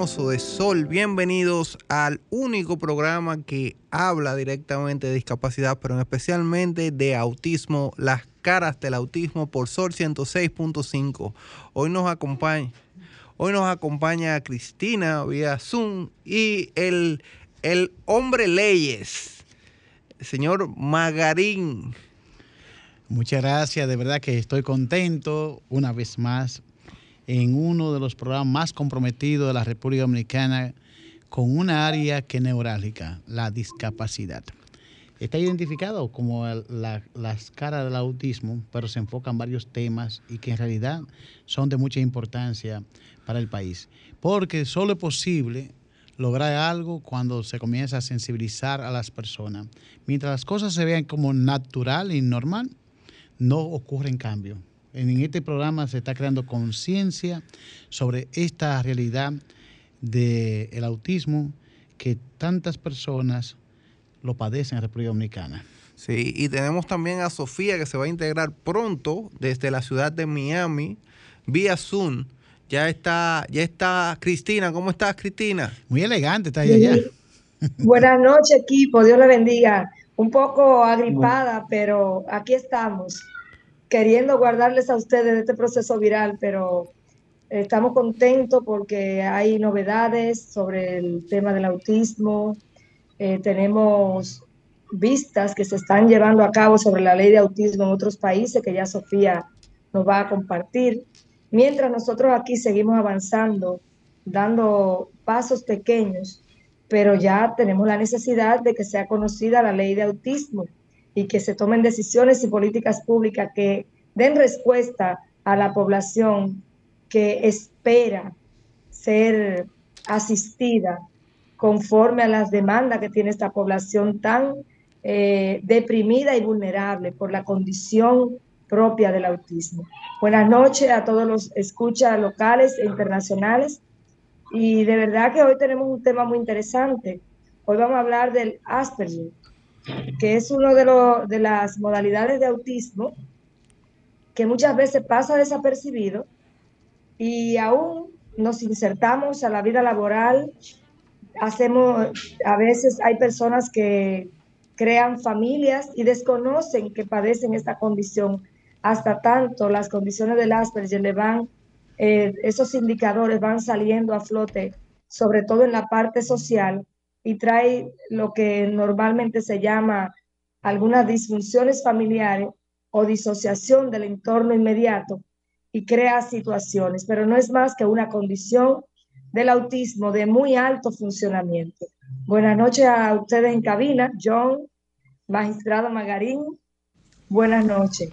De Sol, bienvenidos al único programa que habla directamente de discapacidad, pero especialmente de autismo, las caras del autismo por Sol 106.5. Hoy nos acompaña, hoy nos acompaña Cristina vía Zoom y el, el hombre leyes, señor Magarín. Muchas gracias, de verdad que estoy contento una vez más en uno de los programas más comprometidos de la República Dominicana con una área que es neurálgica, la discapacidad. Está identificado como las caras del autismo, pero se enfocan varios temas y que en realidad son de mucha importancia para el país. Porque solo es posible lograr algo cuando se comienza a sensibilizar a las personas. Mientras las cosas se vean como natural y normal, no ocurren cambios. En este programa se está creando conciencia sobre esta realidad del autismo que tantas personas lo padecen en República Dominicana. Sí, y tenemos también a Sofía que se va a integrar pronto desde la ciudad de Miami vía Zoom. Ya está, ya está Cristina. ¿Cómo estás, Cristina? Muy elegante, está ahí allá. Buenas noches, equipo. Dios le bendiga. Un poco agripada, pero aquí estamos queriendo guardarles a ustedes este proceso viral, pero estamos contentos porque hay novedades sobre el tema del autismo. Eh, tenemos vistas que se están llevando a cabo sobre la ley de autismo en otros países que ya Sofía nos va a compartir. Mientras nosotros aquí seguimos avanzando, dando pasos pequeños, pero ya tenemos la necesidad de que sea conocida la ley de autismo y que se tomen decisiones y políticas públicas que den respuesta a la población que espera ser asistida conforme a las demandas que tiene esta población tan eh, deprimida y vulnerable por la condición propia del autismo. Buenas noches a todos los escuchas locales e internacionales. Y de verdad que hoy tenemos un tema muy interesante. Hoy vamos a hablar del Asperger, que es una de, de las modalidades de autismo que muchas veces pasa desapercibido y aún nos insertamos a la vida laboral. Hacemos, a veces hay personas que crean familias y desconocen que padecen esta condición. Hasta tanto las condiciones del Asperger le eh, esos indicadores van saliendo a flote, sobre todo en la parte social, y trae lo que normalmente se llama algunas disfunciones familiares o disociación del entorno inmediato y crea situaciones, pero no es más que una condición del autismo de muy alto funcionamiento. Buenas noches a ustedes en cabina, John, magistrado Magarín. Buenas noches.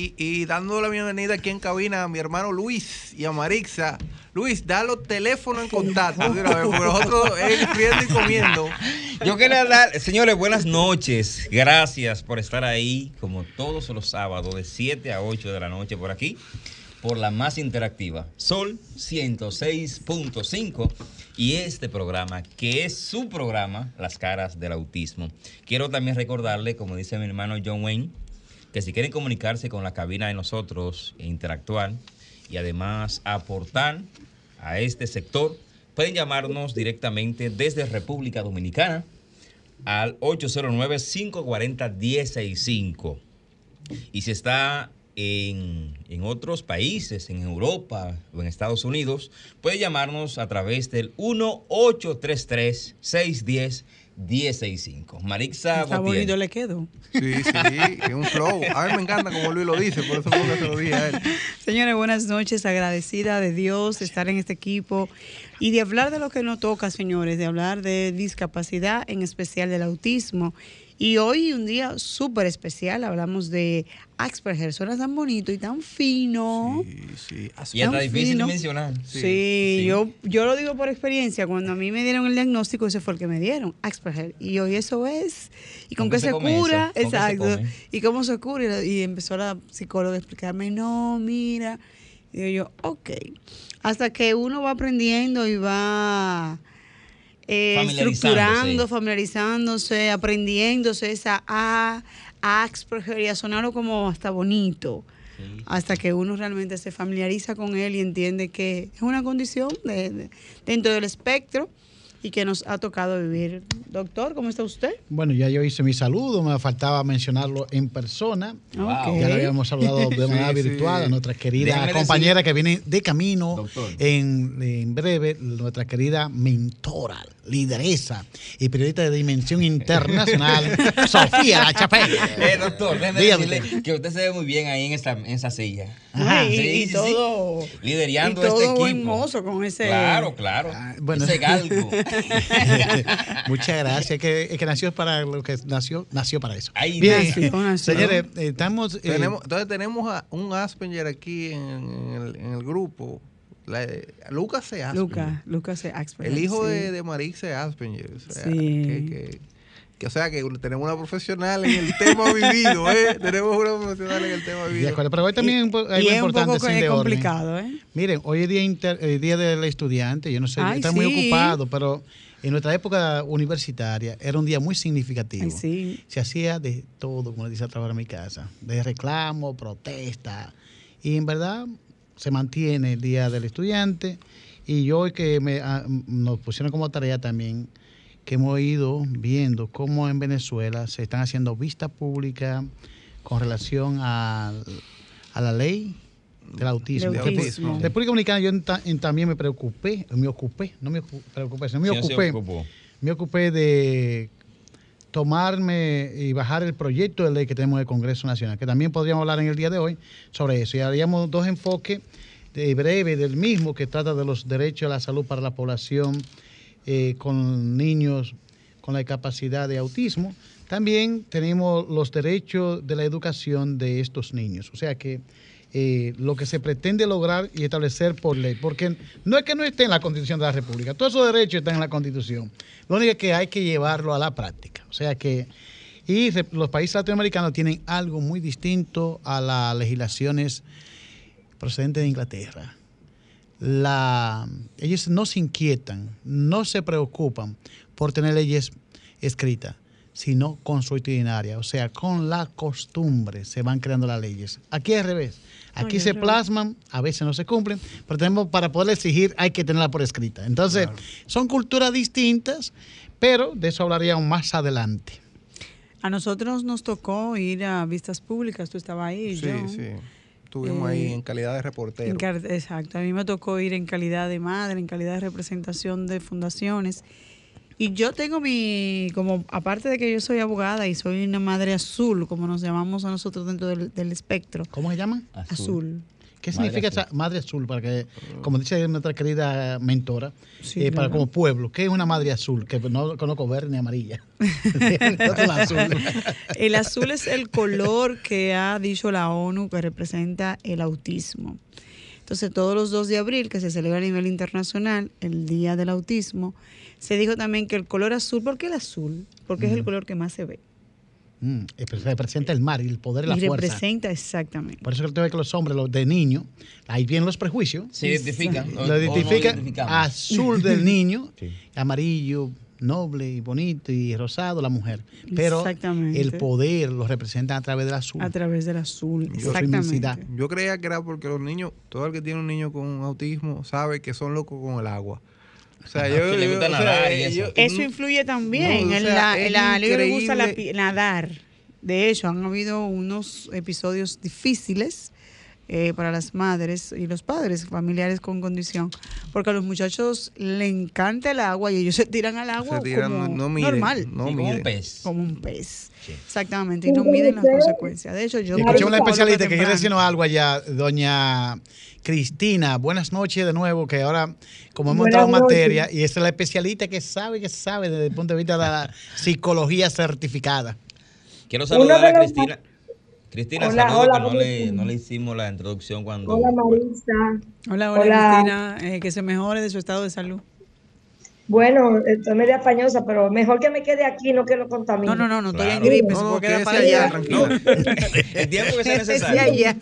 Y, dando la bienvenida aquí en cabina a mi hermano Luis y a Marixa. Luis, da los teléfonos en contacto. nosotros escribiendo y comiendo. Yo quería dar, señores, buenas noches. Gracias por estar ahí, como todos los sábados, de 7 a 8 de la noche por aquí, por la más interactiva, Sol 106.5. Y este programa, que es su programa, Las Caras del Autismo. Quiero también recordarle, como dice mi hermano John Wayne, que si quieren comunicarse con la cabina de nosotros e interactuar y además aportar a este sector, pueden llamarnos directamente desde República Dominicana al 809-540-165. Y si está en, en, otros países, en Europa o en Estados Unidos, puede llamarnos a través del 1833 610 165. Marixa Está bonito le quedo. Sí, sí, es un flow. A mí me encanta como Luis lo dice, por eso que se lo dije a él. Señores, buenas noches. Agradecida de Dios de estar en este equipo y de hablar de lo que nos toca, señores, de hablar de discapacidad, en especial del autismo. Y hoy un día súper especial, hablamos de Asperger, suena tan bonito y tan fino. Sí, sí. Y está Tan difícil fino. de mencionar. Sí, sí. Yo, yo lo digo por experiencia, cuando a mí me dieron el diagnóstico, ese fue el que me dieron, Asperger. Y hoy eso es, y con, ¿Con qué se, cura, exacto, y cómo se cura. Y empezó la psicóloga a explicarme, no, mira. Y digo yo, ok. Hasta que uno va aprendiendo y va eh, Familiarizándose. estructurando, familiarizándose, aprendiéndose esa A, Asperger y a sonarlo como hasta bonito. Sí. Hasta que uno realmente se familiariza con él y entiende que es una condición de- de- dentro del espectro y que nos ha tocado vivir. Doctor, ¿cómo está usted? Bueno, ya yo hice mi saludo, me faltaba mencionarlo en persona. Wow. Ya lo habíamos saludado de manera Sí, sí. virtual a nuestra querida compañera que viene de camino Doctor. en, en breve, nuestra querida mentora, lideresa y periodista de dimensión internacional, Sofía La Chapelle. Eh, doctor, déjeme Dígame decirle que usted se ve muy bien ahí en esa, en esa silla. Ajá. Sí, y, todo, Liderando y todo este equipo. buen mozo con ese. Claro, claro. Ah, bueno. Ese galgo. Muchas gracias. Es que, es que nació para lo que nació, nació para eso. Ay, Bien, nació, nació. señores, eh, estamos. eh, Tenemos, entonces tenemos a un Asperger aquí en, en el, en el grupo. La- Lucas C. Asperger. Lucas, Lucas es Asperger. El hijo sí. de, de Marix Asperger. O sea, Sí. que, que- que- o sea, que tenemos una profesional en el tema vivido, ¿eh? Tenemos una profesional en el tema de vivido. acuerdo, pero hoy también hay y algo es un importante poco de orden. complicado, ¿eh? Miren, hoy es día, inter- eh, día del estudiante, yo no sé, Ay, está muy sí. ocupado, pero en nuestra época universitaria era un día muy significativo. Ay, sí. Se hacía de todo, como le dice a trabajar en mi casa, de reclamo, protesta, y en verdad se mantiene el día del estudiante. Y hoy que me, ah, nos pusieron como tarea también que hemos ido viendo cómo en Venezuela se están haciendo vistas públicas con relación a la ley del autismo. De autismo. República Dominicana yo ta- en- también me preocupé, me ocupé, no me ocu- preocupé, sino me Sí, ocupé, ocupó. me ocupé de tomarme y bajar el proyecto de ley que tenemos en el Congreso Nacional, que también podríamos hablar en el día de hoy sobre eso. Y haríamos dos enfoques de breve del mismo que trata de los derechos a la salud para la población eh, con niños con la discapacidad de autismo. También tenemos los derechos de la educación de estos niños. O sea que eh, lo que se pretende lograr y establecer por ley, porque no es que no esté en la Constitución de la República, todos esos derechos están en la Constitución. Lo único que hay que llevarlo a la práctica. O sea que, y los países latinoamericanos tienen algo muy distinto a las legislaciones procedentes de Inglaterra. La, ellos no se inquietan, no se preocupan por tener leyes escritas, sino consuetudinaria, o sea, con la costumbre se van creando las leyes. Aquí es al revés. Aquí Oye, se revés. plasman, a veces no se cumplen, pero tenemos para poder exigir hay que tenerla por escrita. Entonces, son culturas distintas, pero de eso hablaríamos más adelante. A nosotros nos tocó ir a vistas públicas, tú estabas ahí. Sí, yo. sí. Estuvimos ahí Eh, en calidad de reportero. Exacto, a mí me tocó ir en calidad de madre, en calidad de representación de fundaciones. Y yo tengo mi, como aparte de que yo soy abogada y soy una madre azul, como nos llamamos a nosotros dentro del, del espectro, ¿Cómo se llama? azul. ¿Qué Madre significa azul. esa madre azul? Para que, como dice nuestra querida mentora, Sí, eh, para como pueblo, ¿qué es una madre azul? Que no conozco verde ni amarilla. Azul. El azul es el color que ha dicho la ONU que representa el autismo. Entonces, todos los 2 de abril, que se celebra a nivel internacional, el Día del Autismo, se dijo también que el color azul, ¿por qué el azul? Porque es el color que más se ve. Mm, pero representa el mar y el poder y la y fuerza. representa exactamente. Por eso ve que los hombres, los de niño, ahí vienen los prejuicios. Se identifican. Lo no identifica identificamos. azul del niño, Sí. amarillo, noble y bonito y rosado la mujer. Pero el poder lo representa a través del azul. A través del azul, Yo- exactamente. Yo creía que era porque los niños, todo el que tiene un niño con autismo sabe que son locos con el agua. O sea, yo, Que le gusta yo- o sea, nadar y eh, eso. Eso influye también. No, o en sea, la, en la- les gusta la nadar. De hecho, han habido unos episodios difíciles eh, para las madres y los padres familiares con condición, porque a los muchachos le encanta el agua y ellos se tiran al agua se tiran, como no, no miden, normal, no Sí, como un pez. como un pez. Sí. Exactamente, y no miden las consecuencias. De hecho, yo... Y escuchamos una especialista que quiere decirnos algo allá, doña Cristina. Buenas noches de nuevo, que ahora, como hemos entrado en materia, y esa es la especialista que sabe, que sabe desde el punto de vista de la psicología certificada. Quiero saludar a los- Cristina. Cristina, Hola, saludo hola, que no le, no le hicimos la introducción cuando... Hola Marisa. Hola, hola, Hola. Cristina. Eh, que se mejore de su estado de salud. Bueno, estoy media pañosa, pero mejor que me quede aquí, no que lo contamine. No, no, no, no estoy en gripe. No, se no, puede quedar quédese para allá, allá. No, el tiempo que sea necesario. allá.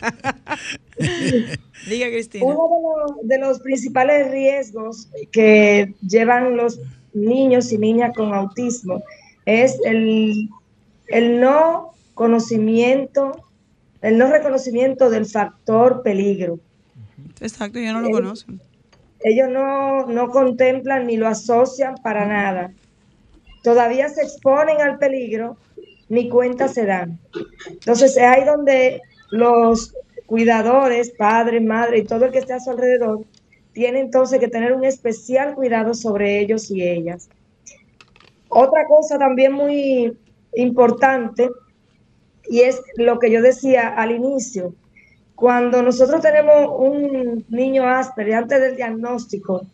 Diga, Cristina. Uno de los, de los principales riesgos que llevan los niños y niñas con autismo es el, el no conocimiento, el no reconocimiento del factor peligro. Exacto, ya no lo conocen. Ellos no, no contemplan ni lo asocian para nada. Todavía se exponen al peligro, ni cuenta se dan. Entonces es ahí donde los cuidadores, padres, madre y todo el que esté a su alrededor, tiene entonces que tener un especial cuidado sobre ellos y ellas. Otra cosa también muy importante, y es lo que yo decía al inicio, cuando nosotros tenemos un niño Asperger antes del diagnóstico,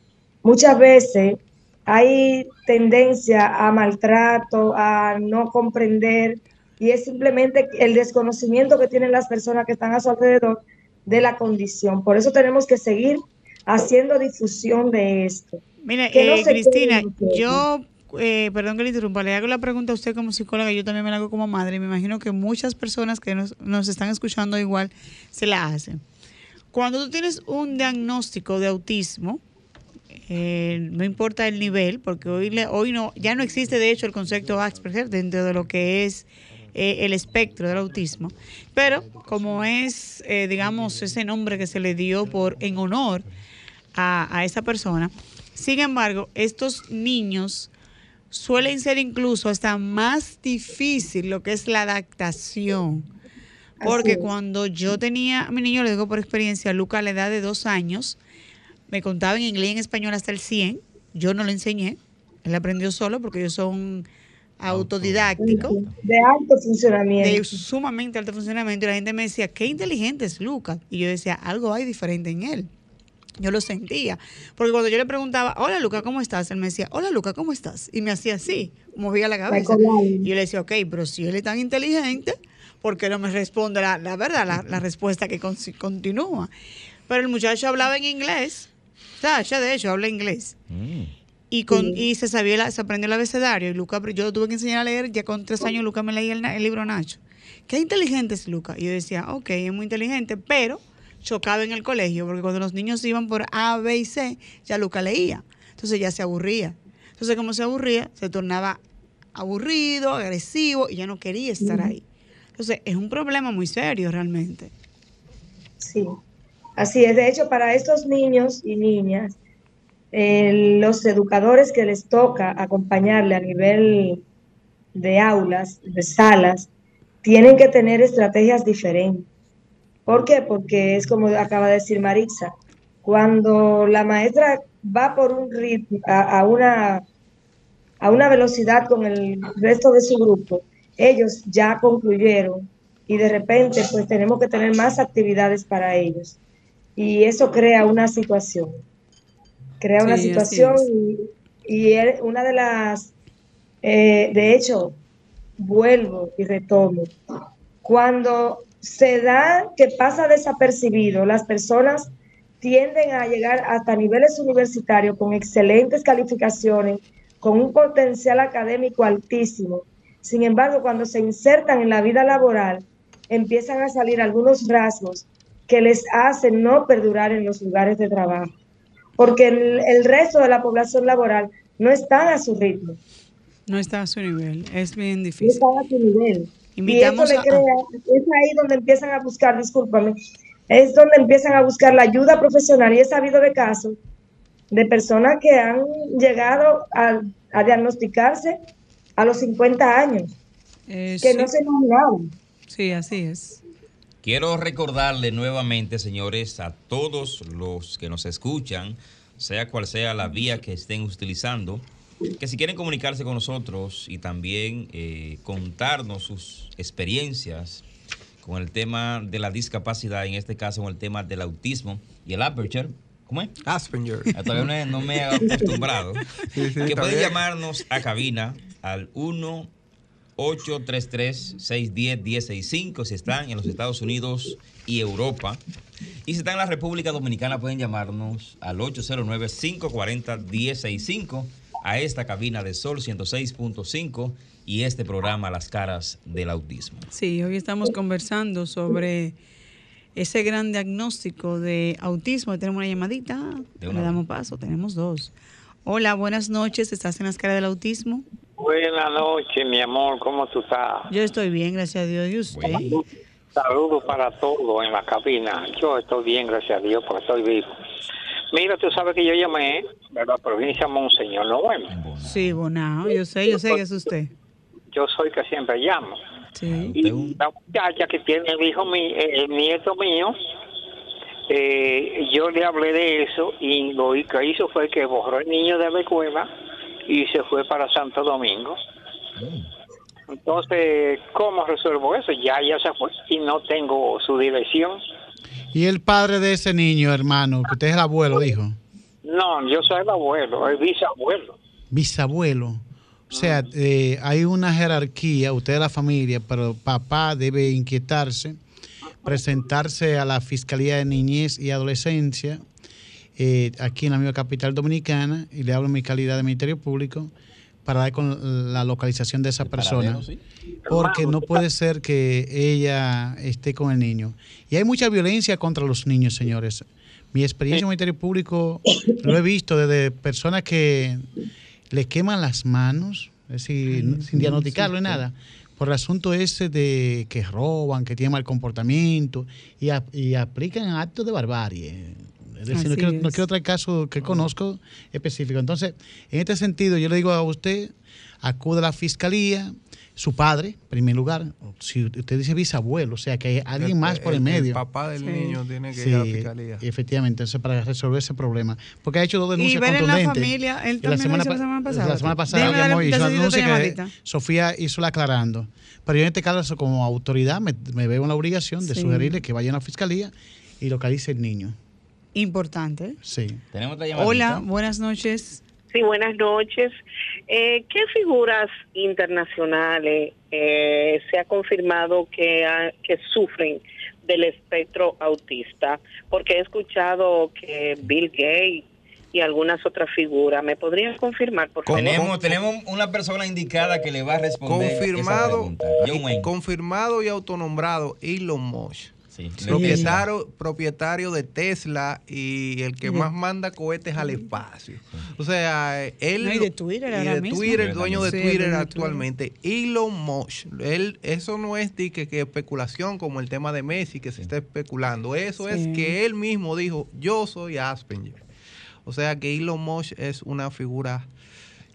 muchas veces hay tendencia a maltrato, a no comprender, y es simplemente el desconocimiento que tienen las personas que están a su alrededor de la condición. Por eso tenemos que seguir haciendo difusión de esto. Mire, no eh, se Cristina, yo, eh, perdón que le interrumpa, le hago la pregunta a usted como psicóloga, yo también me la hago como madre, me imagino que muchas personas que nos, nos están escuchando igual se la hacen. Cuando tú tienes un diagnóstico de autismo, eh, no importa el nivel, porque hoy, le- hoy no, ya no existe de hecho el concepto Asperger dentro de lo que es eh, el espectro del autismo, pero como es, eh, digamos, ese nombre que se le dio por en honor a esa persona, sin embargo, estos niños suelen ser incluso hasta más difícil lo que es la adaptación. Porque cuando yo tenía a mi niño, le digo por experiencia, Luca a la edad de dos años, me contaba en inglés y en español hasta el 100. Yo no le enseñé. Él aprendió solo porque ellos son autodidácticos, De alto funcionamiento. de sumamente alto funcionamiento. Y la gente me decía, qué inteligente es Luca. Y yo decía, algo hay diferente en él. Yo lo sentía. Porque cuando yo le preguntaba, hola Luca, ¿cómo estás? Él me decía, hola Luca, ¿cómo estás? Y me hacía así, movía la cabeza. Y yo le decía, ok, pero si él es tan inteligente, ¿por qué no me responde la, la verdad, la, la respuesta que con- continúa? Pero el muchacho hablaba en inglés. Sasha, de hecho, habla inglés. Mm. Y, con, y se sabía la- se aprendió el abecedario. Y Luca, yo lo tuve que enseñar a leer. Ya con tres años, Luca me leía el, el libro Nacho. Qué inteligente es Luca. Y yo decía, ok, es muy inteligente, pero chocaba en el colegio, porque cuando los niños iban por A, B y C, ya Luca leía. Entonces ya se aburría. Entonces, como se aburría, se tornaba aburrido, agresivo y ya no quería estar ahí. Entonces, es un problema muy serio realmente. Sí, así es. De hecho, para estos niños y niñas, eh, los educadores que les toca acompañarle a nivel de aulas, de salas, tienen que tener estrategias diferentes. ¿Por qué? Porque es como acaba de decir Marixa, cuando la maestra va por un ritmo, a, a una, a una velocidad con el resto de su grupo, ellos ya concluyeron y de repente pues tenemos que tener más actividades para ellos. Y eso crea una situación. Crea una Sí, situación y, y una de las, eh, de hecho, vuelvo y retomo, cuando se da que pasa desapercibido, las personas tienden a llegar hasta niveles universitarios con excelentes calificaciones, con un potencial académico altísimo. Sin embargo, cuando se insertan en la vida laboral, empiezan a salir algunos rasgos que les hacen no perdurar en los lugares de trabajo, porque el, el resto de la población laboral no están a su ritmo, No está a su nivel. Es bien no difícil. están a su nivel. Invitamos y eso a- le crea, es ahí donde empiezan a buscar, discúlpame, es donde empiezan a buscar la ayuda profesional y he sabido de casos de personas que han llegado a, a diagnosticarse a los 50 años, Eh, que sí, no se imaginaban. sí, así es. Quiero recordarle nuevamente, señores, a todos los que nos escuchan, sea cual sea la vía que estén utilizando, que si quieren comunicarse con nosotros y también eh, contarnos sus experiencias con el tema de la discapacidad, en este caso con el tema del autismo y el aperture, ¿cómo es? Asperger. Ah, Todavía no, no me he acostumbrado. Sí, sí, que pueden llamarnos a cabina al 1 833-610-1065 si están en los Estados Unidos y Europa. Y si están en la República Dominicana pueden llamarnos al 809-540-1065 a esta cabina de Sol 106.5 y este programa Las caras del autismo. Sí, hoy estamos conversando sobre ese gran diagnóstico de autismo. Tenemos una llamadita, le damos paso, tenemos dos. Hola, buenas noches, ¿estás en las caras del autismo? Buenas noches, mi amor, ¿cómo tú estás? Yo estoy bien, gracias a Dios. ¿Y usted? Saludos para todos en la cabina. Yo estoy bien, gracias a Dios, porque estoy vivo. Mira, tú sabes que yo llamé de la provincia Monseñor Noel. Sí, Bonao, yo sé, yo sé que es usted. Yo soy que siempre llamo. Sí. Y la muchacha que tiene el hijo mío, el nieto mío, eh, yo le hablé de eso y lo que hizo fue que borró el niño de la escuela y se fue para Santo Domingo. Entonces, ¿cómo resuelvo eso? Ya, ya se fue y no tengo su dirección. ¿Y el padre de ese niño, hermano, que usted es el abuelo, dijo? No, yo soy el abuelo, el bisabuelo. Bisabuelo. O sea, eh, hay una jerarquía, usted es la familia, pero papá debe inquietarse, presentarse a la Fiscalía de Niñez y Adolescencia, eh, aquí en la misma capital dominicana, y le hablo en mi calidad de Ministerio Público, para dar con la localización de esa persona. Porque no puede ser que ella esté con el niño. Y hay mucha violencia contra los niños, señores. Mi experiencia en el Ministerio Público lo he visto desde personas que le queman las manos, es decir, sin diagnosticarlo ni nada, por el asunto ese de que roban, que tienen mal comportamiento y, a- y aplican actos de barbarie. Es decir, no quiero, no quiero traer caso que conozco específico. Entonces, en este sentido, yo le digo a usted, acude a la fiscalía, su padre, en primer lugar, si usted dice bisabuelo, o sea, que hay alguien más por el, medio. papá del Sí. niño tiene que Sí, ir a la fiscalía. efectivamente, entonces para resolver ese problema. Porque ha hecho dos Y denuncias ver en la contundentes. familia, él Y también lo hizo la semana pasada. La semana pasada llamó y hizo denuncia que. Sofía hizo la aclarando. Pero yo en este caso, como autoridad, me, me veo en la obligación de Sí. sugerirle que vaya a la fiscalía y localice el niño. Importante. Sí. Tenemos otra llamadita. Hola, buenas noches. Sí, buenas noches. Eh, ¿Qué figuras internacionales eh, se ha confirmado que, ha- que sufren del espectro autista? Porque he escuchado que Bill Gates y algunas otras figuras. ¿Me podrían confirmar, por favor? Tenemos, tenemos una persona indicada que le va a responder. esa Confirmado, pregunta. John Wayne. confirmado y autonombrado Elon Musk. Sí. Propietario, propietario de Tesla y el que más manda cohetes al espacio. O sea, él No, y de Twitter y ahora de mismo. Twitter, el dueño de Sí, el Twitter dueño de actualmente, Elon Musk. Él, eso no es de que, que especulación como el tema de Messi que se está especulando. Eso Sí. es que él mismo dijo, yo soy Asperger. O sea que Elon Musk es una figura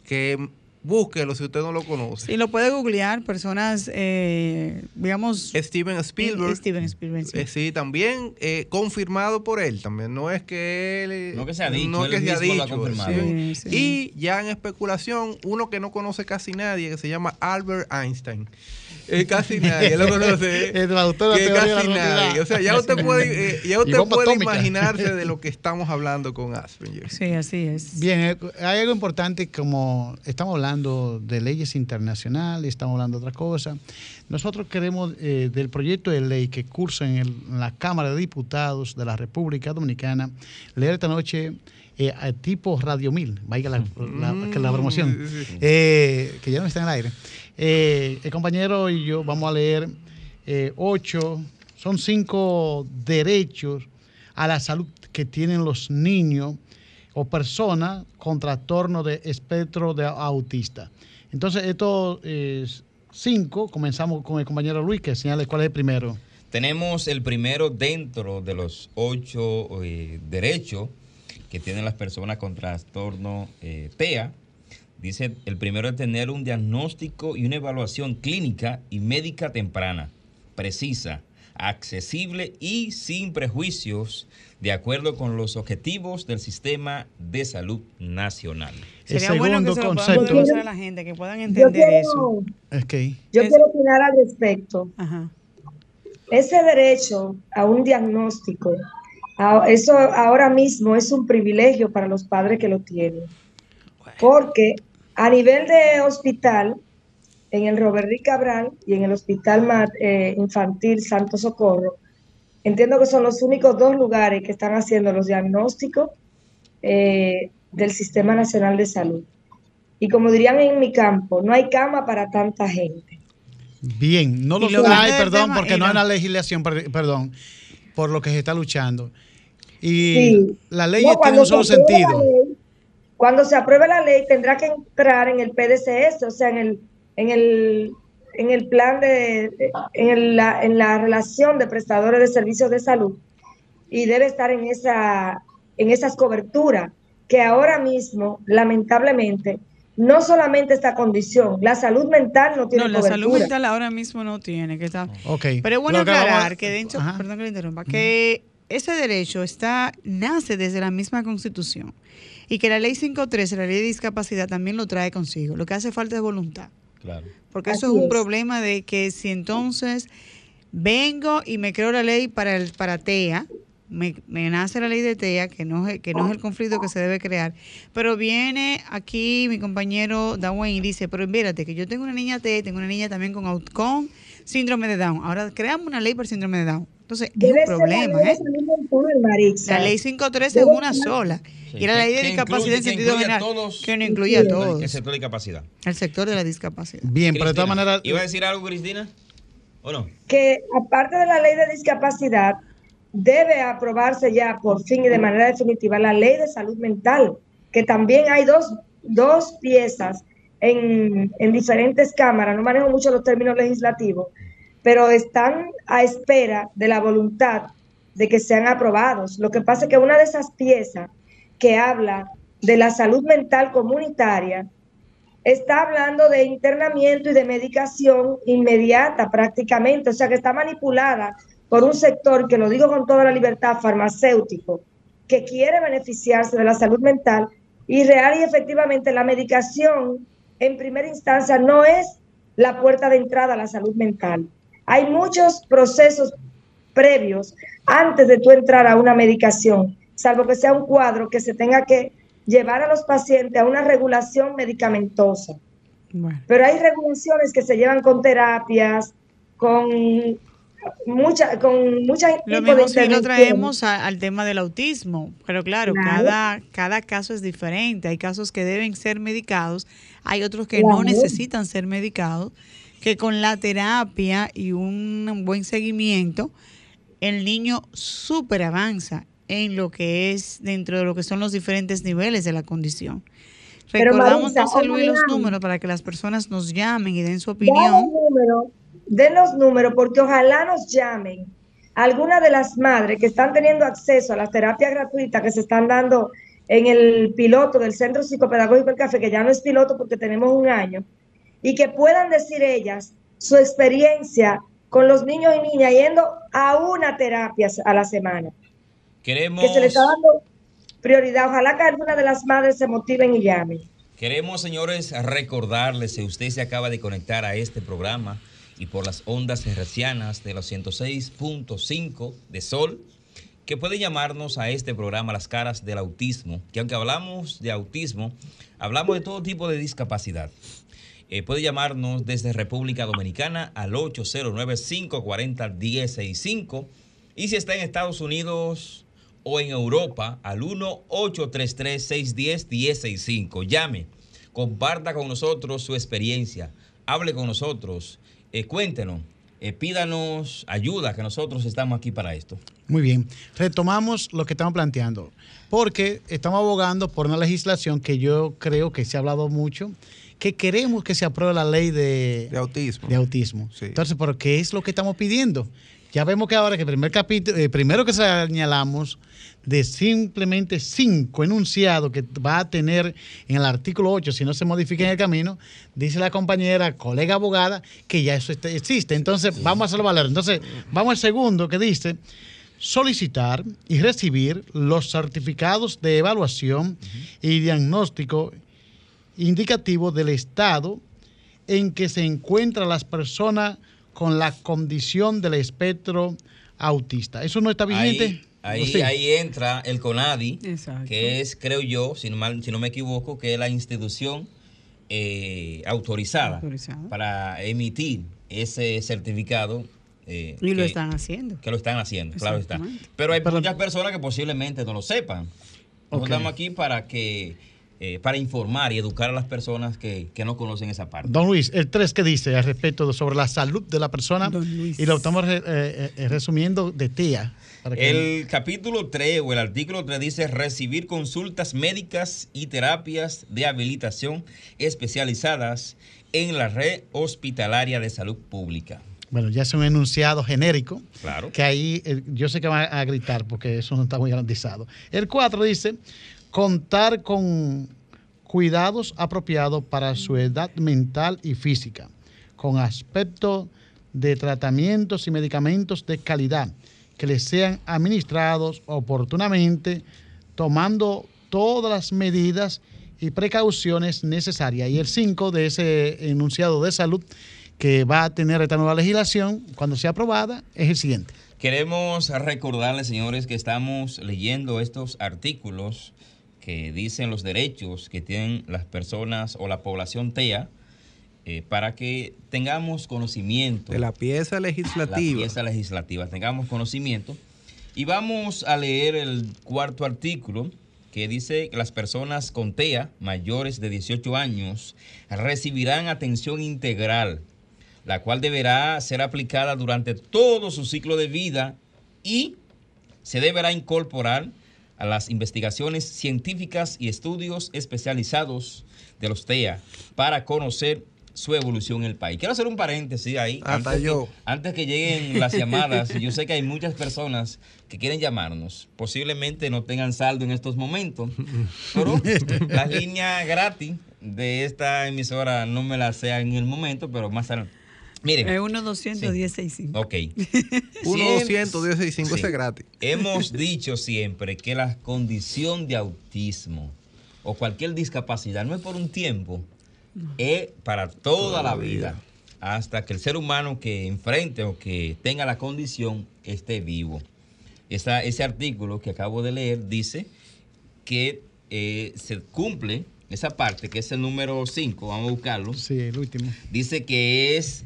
que búsquelo si usted no lo conoce. Sí, lo puede googlear, personas, eh, digamos... Steven Spielberg. Eh, Steven Spielberg, sí. Eh, sí, también eh, confirmado por él también. No es que él. No que se ha dicho, no él que se ha mismo lo ha dicho, confirmado. sí. Sí, sí. Y ya en especulación, uno que no conoce casi nadie, que se llama Albert Einstein. Eh, casi nadie lo conoce. El autor de que casi nadie. O sea, ya usted puede, eh, ya usted puede atómica. imaginarse de lo que estamos hablando con Asperger. Sí, así es. Bien, eh, hay algo importante como estamos hablando de leyes internacionales, estamos hablando de otra cosa. Nosotros queremos eh, del proyecto de ley que cursa en, el- en la Cámara de Diputados de la República Dominicana, leer esta noche eh, a tipo Radio 1000, vaya la, la- promoción, Mm, eh, que ya no está en el aire. Eh, el compañero y yo vamos a leer eh, ocho, son cinco derechos a la salud que tienen los niños o personas con trastorno de espectro de autista. Entonces, estos eh, cinco, comenzamos con el compañero Luis, que señale cuál es el primero. Tenemos el primero dentro de los ocho derechos que tienen las personas con trastorno eh, TEA. Dice, el primero es tener un diagnóstico y una evaluación clínica y médica temprana, precisa, accesible y sin prejuicios, de acuerdo con los objetivos del sistema de salud nacional. El Sería bueno que segundo se lo concepto. a la gente, que puedan Yo entender eso. quiero, Es yo Es- quiero opinar al respecto. Ajá. Ese derecho a un diagnóstico, a- eso ahora mismo es un privilegio para los padres que lo tienen. Porque a nivel de hospital, en el Robert Rick Cabral y en el Hospital eh, Infantil Santo Socorro, entiendo que son los únicos dos lugares que están haciendo los diagnósticos eh, del Sistema Nacional de Salud. Y como dirían en mi campo, no hay cama para tanta gente. Bien, no Y los lo hay, perdón, tema porque no hay una legislación, per- perdón, por lo que se está luchando. Y Sí. la ley No, tiene un solo sentido. Cuando se apruebe la ley, tendrá que entrar en el PDCS, o sea, en el, en el, en el plan de, en, el- la, en la relación de prestadores de servicios de salud y debe estar en esa, en esas coberturas que ahora mismo, lamentablemente, no solamente esta condición, la salud mental no tiene No, la cobertura. salud mental ahora mismo no tiene que estar. Ok. Pero es bueno que a- aclarar que dentro, Ajá. perdón que le interrumpa, que ese derecho está nace desde la misma Constitución y que la ley 513, la ley de discapacidad, también lo trae consigo. Lo que hace falta es voluntad. Claro. Porque eso es un es. problema de que si entonces vengo y me creo la ley para el para TEA, me, me nace la ley de TEA, que no, es, que no es el conflicto que se debe crear, pero viene aquí mi compañero Dawen y dice, pero mírate, que yo tengo una niña TEA, y tengo una niña también con, aut- con síndrome de Down. Ahora creamos una ley para el síndrome de Down. Entonces, es un problema, la ley de ¿eh? La ley 513 es una sola. Sí, Y la ley de discapacidad en sentido general, todos. que no incluye a todos. El sector de discapacidad. El sector de la discapacidad. Bien, pero de todas maneras, ¿Iba a decir algo, Cristina? ¿O no? que aparte de la ley de discapacidad, debe aprobarse ya por fin y de manera definitiva la ley de salud mental, que también hay dos, dos piezas en, en diferentes cámaras, no manejo mucho los términos legislativos, pero están a espera de la voluntad de que sean aprobados. Lo que pasa es que una de esas piezas que habla de la salud mental comunitaria está hablando de internamiento y de medicación inmediata prácticamente, o sea que está manipulada por un sector, que lo digo con toda la libertad, farmacéutico, que quiere beneficiarse de la salud mental y real y efectivamente la medicación en primera instancia no es la puerta de entrada a la salud mental. Hay muchos procesos previos antes de tú entrar a una medicación, salvo que sea un cuadro que se tenga que llevar a los pacientes a una regulación medicamentosa. Bueno. Pero hay regulaciones que se llevan con terapias, con mucha, con muchas Lo mismo si lo traemos a- al tema del autismo, pero claro, Claro. Cada, cada caso es diferente. Hay casos que deben ser medicados, hay otros que no Claro. necesitan ser medicados, que con la terapia y un buen seguimiento, el niño súper avanza en lo que es dentro de lo que son los diferentes niveles de la condición. Pero, Recordamos Marisa, Luis, los números para que las personas nos llamen y den su Den los opinión. números, den los números, porque ojalá nos llamen algunas de las madres que están teniendo acceso a las terapias gratuitas que se están dando en el piloto del Centro Psicopedagógico El Café, que ya no es piloto porque tenemos un año, y que puedan decir ellas su experiencia con los niños y niñas yendo a una terapia a la semana, Queremos, que se les está dando prioridad. Ojalá que alguna de las madres se motiven y llamen. queremos, señores, recordarles, si usted se acaba de conectar a este programa y por las ondas hercianas de los 106.5 de Sol, que puede llamarnos a este programa Las Caras del Autismo, que aunque hablamos de autismo, hablamos de todo tipo de discapacidad. Eh, puede llamarnos desde República Dominicana al 809-540-1065 y si está en Estados Unidos o en Europa al 1-833-610-1065. Llame, comparta con nosotros su experiencia, hable con nosotros, eh, cuéntenos, eh, pídanos ayuda, que nosotros estamos aquí para esto. Muy bien. Retomamos lo que estamos planteando, porque estamos abogando por una legislación que yo creo que se ha hablado mucho, que queremos que se apruebe la ley de, De autismo. de autismo. Sí. Entonces, ¿por qué es lo que estamos pidiendo? Ya vemos que ahora que el primer capítulo, eh, primero que señalamos de simplemente cinco enunciados que va a tener en el artículo 8, si no se modifica en el camino, dice la compañera, colega abogada, que ya eso este- existe. Entonces, vamos a hacerlo valer. Entonces, vamos al segundo que dice, solicitar y recibir los certificados de evaluación y diagnóstico indicativo del estado en que se encuentran las personas con la condición del espectro autista. ¿Eso no está vigente? Ahí, ahí, Sí. ahí entra el CONADI, Exacto. que es, creo yo, si no, mal- si no me equivoco, que es la institución eh, autorizada, Autorizada. para emitir ese certificado. eh, Y lo que- están haciendo. que lo están haciendo, claro está. Pero hay Pero- muchas personas que posiblemente no lo sepan. Nosotros Ok. estamos aquí para que eh, para informar y educar a las personas que, que no conocen esa parte. Don Luis, el 3 que dice al respecto de- sobre la salud de la persona Don Luis. y lo estamos re- eh, eh, resumiendo de tía. para que- El capítulo 3 o el artículo 3 dice recibir consultas médicas y terapias de habilitación especializadas en la red hospitalaria de salud pública. Bueno, ya es un enunciado genérico. Claro. Que ahí eh, yo sé que van a gritar porque eso no está muy garantizado. El 4 dice contar con cuidados apropiados para su edad mental y física, con aspecto de tratamientos y medicamentos de calidad que les sean administrados oportunamente, tomando todas las medidas y precauciones necesarias. Y el 5 de ese enunciado de salud que va a tener esta nueva legislación cuando sea aprobada es el siguiente. Queremos recordarles, señores, que estamos leyendo estos artículos que dicen los derechos que tienen las personas o la población TEA eh, para que tengamos conocimiento De la pieza la legislativa. pieza legislativa, tengamos conocimiento. Y vamos a leer el cuarto artículo que dice que las personas con TEA mayores de 18 años recibirán atención integral, la cual deberá ser aplicada durante todo su ciclo de vida y se deberá incorporar a las investigaciones científicas y estudios especializados de los TEA para conocer su evolución en el país. Quiero hacer un paréntesis ahí. Hasta antes que- yo. antes que lleguen las llamadas, yo sé que hay muchas personas que quieren llamarnos. Posiblemente no tengan saldo en estos momentos, pero la línea gratis de esta emisora no me la sea en el momento, pero más adelante. Miren. Es 1 200 1065 Ok. 1 Siempre- 200 1065 ese Sí. es gratis. Hemos dicho siempre que la condición de autismo o cualquier discapacidad no es por un tiempo, es para toda la vida, hasta que el ser humano que enfrente o que tenga la condición esté vivo. Esa- ese artículo que acabo de leer dice que eh, se cumple esa parte, que es el número 5, vamos a buscarlo Sí, el último. dice que es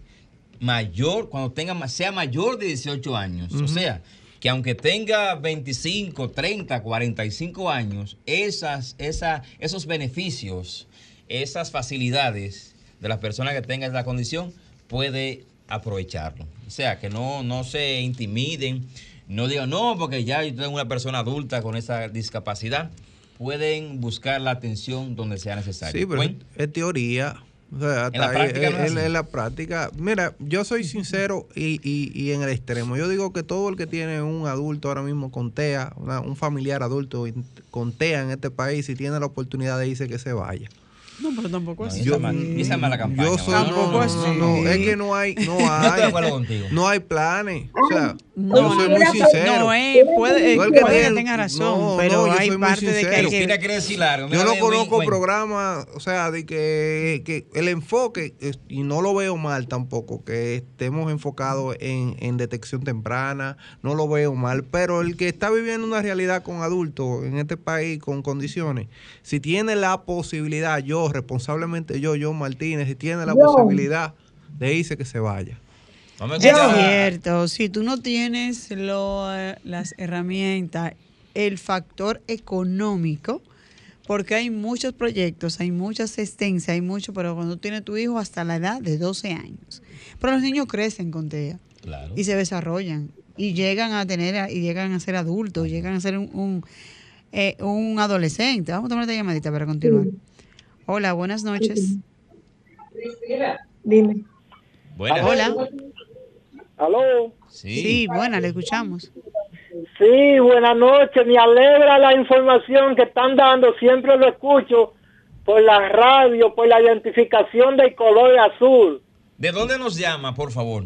mayor, cuando tenga, sea mayor de 18 años. O sea, que aunque tenga 25, 30, 45 años, esas, esa, esos beneficios, esas facilidades de las personas que tengan esa condición, puede aprovecharlo. O sea, que no, no se intimiden, no digan, no, porque ya yo tengo una persona adulta con esa discapacidad. Pueden buscar la atención donde sea necesario. Sí, pero es teoría. O sea, En la ahí, práctica no es en- la práctica. Mira, yo soy sincero y, y- y en el extremo. Yo digo que todo el que tiene un adulto ahora mismo con TEA, una- un familiar adulto con TEA en este país, si tiene la oportunidad de irse, que se vaya. No, pero tampoco No, así. esa Yo- esa mala campaña. Yo soy, no, Tampoco no, así. no, no, es que no hay, no Yo estoy de hay, acuerdo contigo. no hay planes. O sea, No, yo soy muy no, sincero. No, eh, puede, No, eh, puede que tenga razón, no, pero no, hay parte de que hay que... Yo no conozco programas, o sea, de que, que el enfoque, y no lo veo mal tampoco, que estemos enfocados en, en detección temprana, no lo veo mal, pero el que está viviendo una realidad con adultos en este país con condiciones, si tiene la posibilidad, yo responsablemente, yo, yo Martínez, si tiene la Yo. posibilidad de irse, que se vaya. A Es cierto, si tú no tienes lo, eh, las herramientas, el factor económico, porque hay muchos proyectos, hay mucha asistencia, hay mucho, pero cuando tú tienes tu hijo hasta la edad de 12 años. Pero los niños crecen con TEA Claro. y se desarrollan y llegan a tener, y llegan a ser adultos, llegan a ser un, un, eh, un adolescente. Vamos a tomar esta llamadita para continuar. Hola, buenas noches. Dime. Buenas. Hola. Aló. Sí. Sí, buena, le escuchamos. Sí, buenas noches. Me alegra la información que están dando. Siempre lo escucho por la radio, por la identificación del color azul. ¿De dónde nos llama, por favor?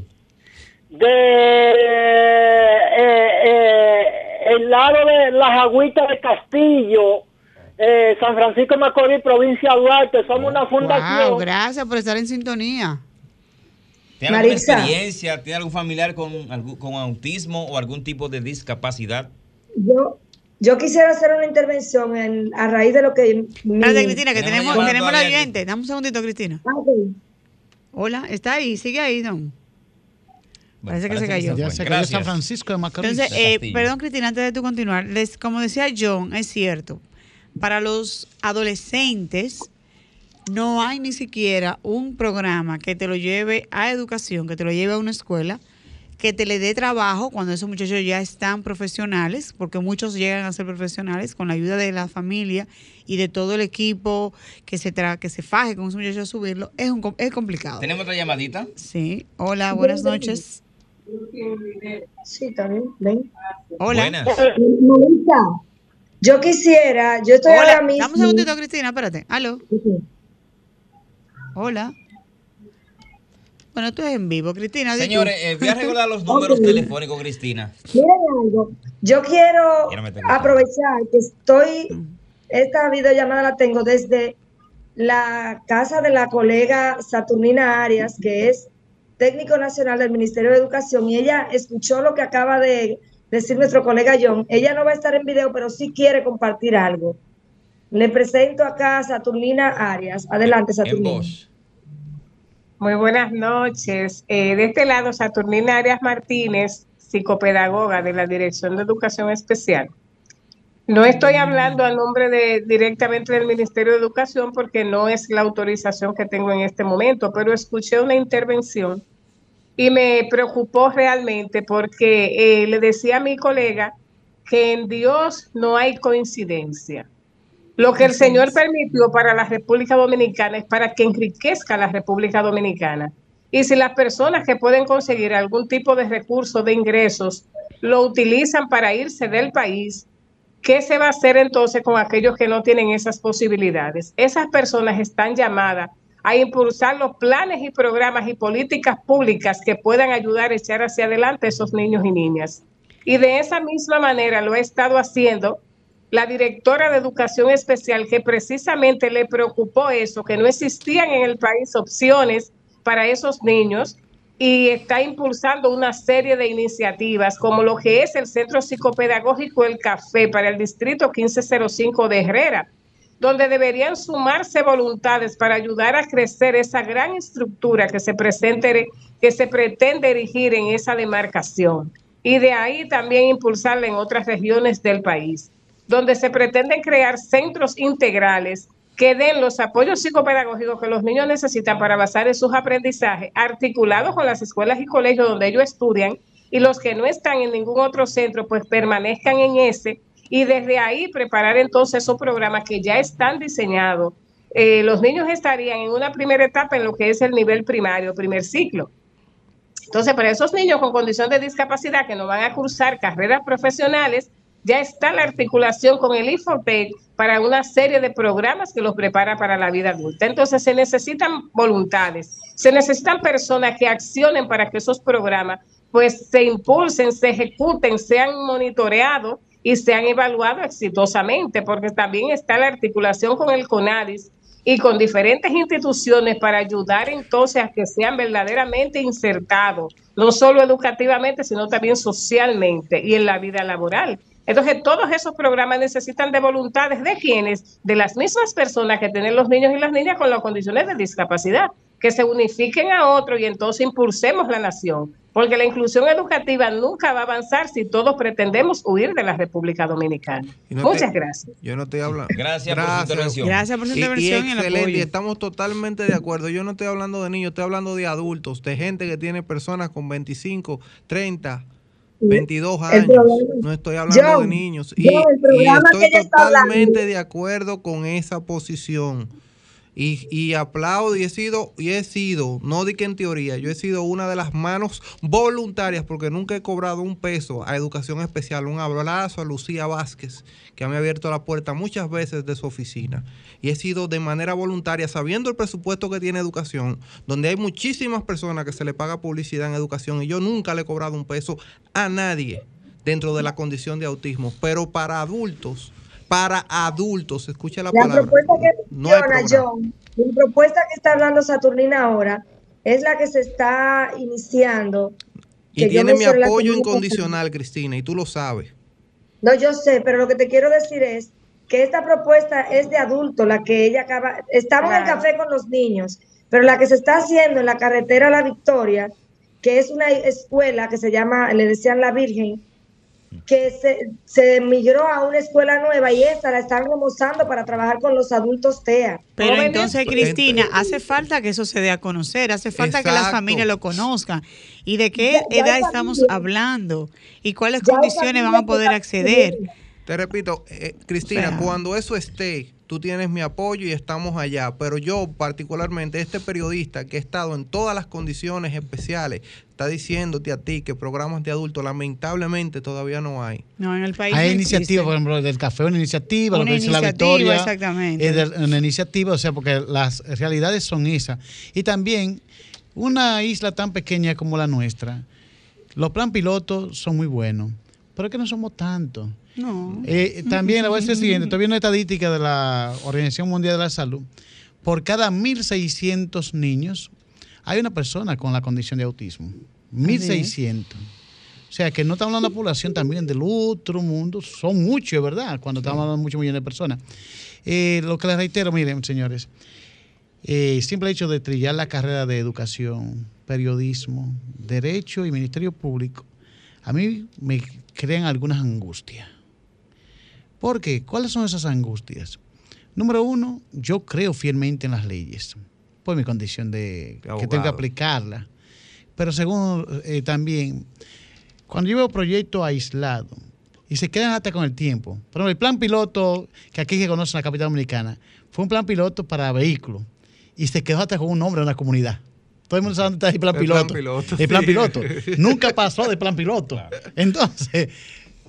De eh, eh, el lado de las agüitas de Castillo, eh, San Francisco de Macorís, provincia de Duarte. Somos una fundación. Wow, gracias por estar en sintonía. ¿Tiene alguna experiencia? ¿Tiene algún familiar con, algún- con autismo o algún tipo de discapacidad? Yo, yo quisiera hacer una intervención en, a raíz de lo que... mi- Espérate, Cristina, que Tenemos tenemos, la oyente. Dame un segundito, Cristina. Ah. Hola, está ahí, sigue ahí, Don. Bueno, Parece que se cayó. Ya fue. se cayó Gracias. San Francisco de Macorís. Entonces, de eh, perdón, Cristina, antes de tú continuar, les, como decía John, es cierto, para los adolescentes no hay ni siquiera un programa que te lo lleve a educación, que te lo lleve a una escuela, que te le dé trabajo cuando esos muchachos ya están profesionales, porque muchos llegan a ser profesionales con la ayuda de la familia y de todo el equipo que se tra que se faje con esos muchachos a subirlo, es, un, es complicado. Tenemos otra llamadita. Sí, hola, buenas noches. Sí, también. Ven. Hola. Buenas. Yo quisiera, yo estoy Hola, ahora mismo... dame un segundito, Cristina, espérate. Aló. Hola. Bueno, esto es en vivo, Cristina. Señores, eh, voy a recordar los números telefónicos, Cristina. Miren algo, yo quiero aprovechar que estoy, esta videollamada la tengo desde la casa de la colega Saturnina Arias, que es técnico nacional del Ministerio de Educación, y ella escuchó lo que acaba de decir nuestro colega John. Ella no va a estar en video, pero sí quiere compartir algo. Le presento acá a Saturnina Arias. Adelante, En Saturnina. voz. Muy buenas noches. Eh, de este lado, Saturnina Arias Martínez, psicopedagoga de la Dirección de Educación Especial. No estoy hablando a nombre de, directamente del Ministerio de Educación porque no es la autorización que tengo en este momento, pero escuché una intervención y me preocupó realmente porque eh, le decía a mi colega que en Dios no hay coincidencia. Lo que el Señor permitió para la República Dominicana es para que enriquezca la República Dominicana. Y si las personas que pueden conseguir algún tipo de recurso de ingresos lo utilizan para irse del país, ¿qué se va a hacer entonces con aquellos que no tienen esas posibilidades? Esas personas están llamadas a impulsar los planes y programas y políticas públicas que puedan ayudar a echar hacia adelante a esos niños y niñas. Y de esa misma manera lo ha estado haciendo la directora de educación especial, que precisamente le preocupó eso, que no existían en el país opciones para esos niños y está impulsando una serie de iniciativas como lo que es el Centro Psicopedagógico El Café para el Distrito 1505 de Herrera, donde deberían sumarse voluntades para ayudar a crecer esa gran estructura que se, presente, que se pretende erigir en esa demarcación y de ahí también impulsarla en otras regiones del país donde se pretenden crear centros integrales que den los apoyos psicopedagógicos que los niños necesitan para basar en sus aprendizajes, articulados con las escuelas y colegios donde ellos estudian, y los que no están en ningún otro centro, pues permanezcan en ese, y desde ahí preparar entonces esos programas que ya están diseñados. Eh, los niños estarían en una primera etapa en lo que es el nivel primario, primer ciclo. Entonces, para esos niños con condición de discapacidad que no van a cursar carreras profesionales, ya está la articulación con el Infotec para una serie de programas que los prepara para la vida adulta. Entonces se necesitan voluntades, se necesitan personas que accionen para que esos programas pues se impulsen, se ejecuten, sean monitoreados y sean evaluados exitosamente, porque también está la articulación con el CONADIS y con diferentes instituciones para ayudar entonces a que sean verdaderamente insertados, no solo educativamente, sino también socialmente y en la vida laboral. Entonces, todos esos programas necesitan de voluntades de quienes, de las mismas personas que tienen los niños y las niñas con las condiciones de discapacidad, que se unifiquen a otro y entonces impulsemos la nación. Porque la inclusión educativa nunca va a avanzar si todos pretendemos huir de la República Dominicana. No Muchas te- gracias. Yo no estoy hablando. Gracias por su intervención. Gracias por su intervención y, y, el excelente, y estamos totalmente de acuerdo. Yo no estoy hablando de niños, estoy hablando de adultos, de gente que tiene personas con 25, 30, 22 El años. No estoy hablando de niños. Y, el y estoy totalmente hablando- de acuerdo con esa posición. Y, y aplaudo y he sido, y he sido, no di que en teoría, yo he sido una de las manos voluntarias porque nunca he cobrado un peso a educación especial. Un abrazo a Lucía Vázquez, que me ha abierto la puerta muchas veces de su oficina. Y he sido de manera voluntaria, sabiendo el presupuesto que tiene educación, donde hay muchísimas personas que se le paga publicidad en educación y yo nunca le he cobrado un peso a nadie dentro de la condición de autismo. Pero para adultos, para adultos, escucha la, La palabra. propuesta que No. John, la propuesta que está hablando Saturnina ahora es la que se está iniciando. Y tiene mi apoyo incondicional, Cristina, y tú lo sabes. No, yo sé, pero lo que te quiero decir es que esta propuesta es de adulto, la que ella acaba, estamos en el café con los niños, pero la que se está haciendo en la carretera La Victoria, que es una escuela que se llama, le decían La Virgen, que se, se migró a una escuela nueva y esa la están remozando para trabajar con los adultos TEA. Pero Jóvenes, entonces, Cristina, hace falta que eso se dé a conocer, hace falta que las familias lo conozcan. ¿Y de qué Ya- ya edad estamos hablando? ¿Y cuáles Ya condiciones van a poder acceder? Te repito, eh, Cristina, O sea- cuando eso esté, tú tienes mi apoyo y estamos allá. Pero yo, particularmente, este periodista que ha estado en todas las condiciones especiales, está diciéndote a ti que programas de adultos, lamentablemente, todavía no hay. No, en el país Hay no iniciativa, existe. por ejemplo, del café, una iniciativa, lo que dice la iniciativa, Victoria. exactamente. es de- una iniciativa, o sea, porque las realidades son esas. Y también, una isla tan pequeña como la nuestra, los plan pilotos son muy buenos, pero es que no somos tantos. No. Eh, también le voy a decir lo siguiente, estoy viendo estadística de la Organización Mundial de la Salud. Por cada 1.600 niños hay una persona con la condición de autismo. 1.600. O sea, que no estamos hablando de población también del otro mundo. Son muchos, ¿verdad? Cuando estamos hablando de muchos millones de personas. Eh, lo que les reitero, miren, señores, eh, simple hecho de trillar la carrera de educación, periodismo, derecho y ministerio público, a mí me crean algunas angustias. ¿Por qué? ¿Cuáles son esas angustias? Número uno, yo creo fielmente en las leyes, por mi condición de que tengo que abogado. aplicarlas. Pero segundo, eh, también, cuando yo veo proyectos aislados y se quedan hasta con el tiempo, por ejemplo, el plan piloto que aquí se conoce en la capital dominicana, fue un plan piloto para vehículos y se quedó hasta con un nombre de una comunidad. Todo el mundo sabe dónde está el plan El piloto. plan piloto, el plan sí. piloto. Nunca pasó de plan piloto. Entonces,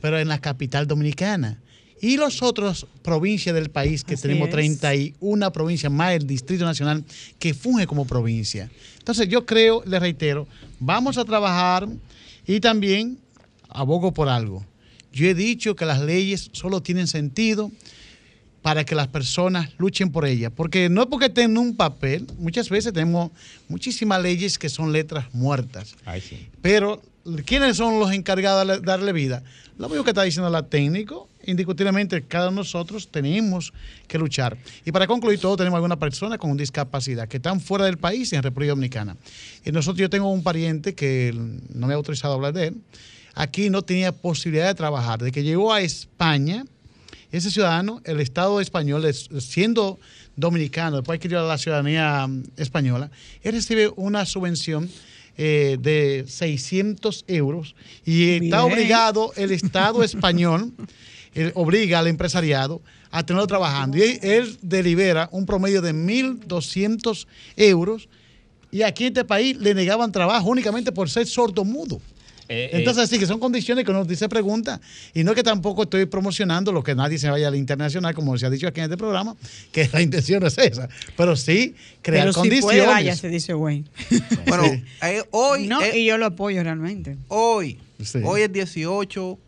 pero en la capital dominicana. Y las otras provincias del país, que Así tenemos es. 31 provincias más el Distrito Nacional, que funge como provincia. Entonces, yo creo, le reitero, vamos a trabajar y también abogo por algo. Yo he dicho que las leyes solo tienen sentido para que las personas luchen por ellas. Porque no es porque en un papel, muchas veces tenemos muchísimas leyes que son letras muertas. Ay, sí. Pero, ¿quiénes son los encargados de darle- darle vida? Lo mismo que está diciendo la técnico, indiscutiblemente cada uno de nosotros tenemos que luchar. Y para concluir, todos tenemos alguna persona con discapacidad que están fuera del país en República Dominicana. Y nosotros, yo tengo un pariente que no me ha autorizado a hablar de él, aquí no tenía posibilidad de trabajar. De que llegó a España, ese ciudadano, el Estado español, es- siendo dominicano, después adquirió la ciudadanía mm, española, él recibe una subvención eh, de 600 euros y está obligado el Estado español, él obliga al empresariado a tenerlo trabajando. Y él, él delibera un promedio de 1.200 euros y aquí en este país le negaban trabajo únicamente por ser sordo-mudo. Eh, eh, Entonces, sí, que son condiciones que uno dice pregunta. Y no es que tampoco estoy promocionando lo que nadie se vaya al internacional, como se ha dicho aquí en este programa, que la intención no es esa. Pero sí crear Pero si condiciones. puede, vaya, se dice Wayne. Bueno, Sí. eh, hoy, No, eh, y yo lo apoyo realmente. hoy, Sí. hoy es 18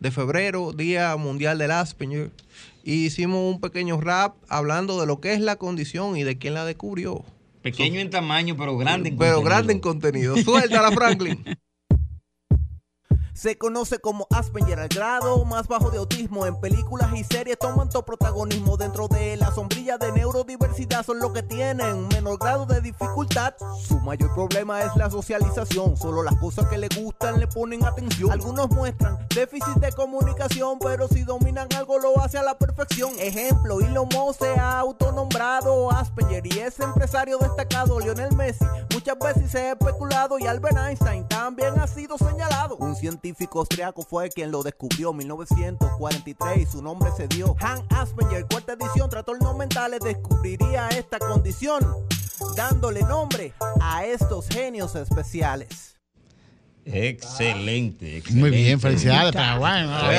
de febrero, Día Mundial del Asperger, y hicimos un pequeño rap hablando de lo que es la condición y de quién la descubrió. Pequeño en tamaño, pero grande en Pero contenido. grande en contenido. Suéltala, Franklin. Se conoce como Asperger al grado más bajo de autismo. En películas y series toman todo protagonismo. Dentro de la sombrilla de neurodiversidad son los que tienen menor grado de dificultad. Su mayor problema es la socialización. Solo las cosas que le gustan le ponen atención. Algunos muestran déficit de comunicación, pero si dominan algo lo hace a la perfección. Ejemplo, Elon Musk se ha autonombrado Asperger y es empresario destacado. Lionel Messi muchas veces se ha especulado y Albert Einstein también ha sido señalado. Un científico austriaco fue quien lo descubrió en 1943 y su nombre se dio. Han Asperger, cuarta edición, trastornos mentales, descubriría esta condición, dándole nombre a estos genios especiales. Excelente, excelente. Muy bien, felicidades. Paulina.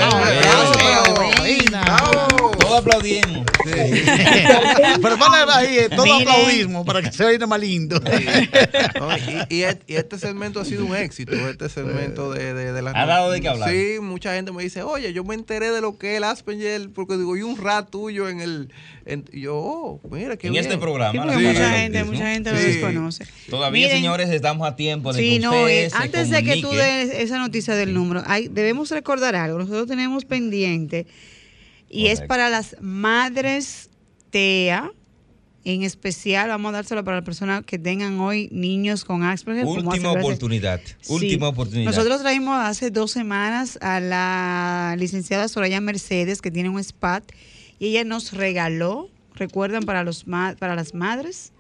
Todos aplaudimos. Pero ponle ahí eh, todo Miren. aplaudismo para que se oiga más lindo. Y, y et- y este segmento ha sido un éxito, este segmento de, de, de las Ha dado de qué hablar. Sí, mucha gente me dice, oye, yo me enteré de lo que es el Asperger, porque digo, y un rat tuyo en el... Yo, oh, mira, qué En bien. este programa, Sí, mucha gente, mucha gente lo Sí. desconoce. Todavía, Miren, señores, estamos a tiempo de Sí, que no, ustedes eh, se antes de que tú des esa noticia del número, hay, debemos recordar algo. Nosotros tenemos pendiente y es para las madres TEA. En especial, vamos a dárselo para las personas que tengan hoy niños con Asperger. Última oportunidad. Sí. Última oportunidad. Nosotros trajimos hace dos semanas a la licenciada Soraya Mercedes, que tiene un SPAT, y ella nos regaló, recuerdan, para, los ma- para las madres,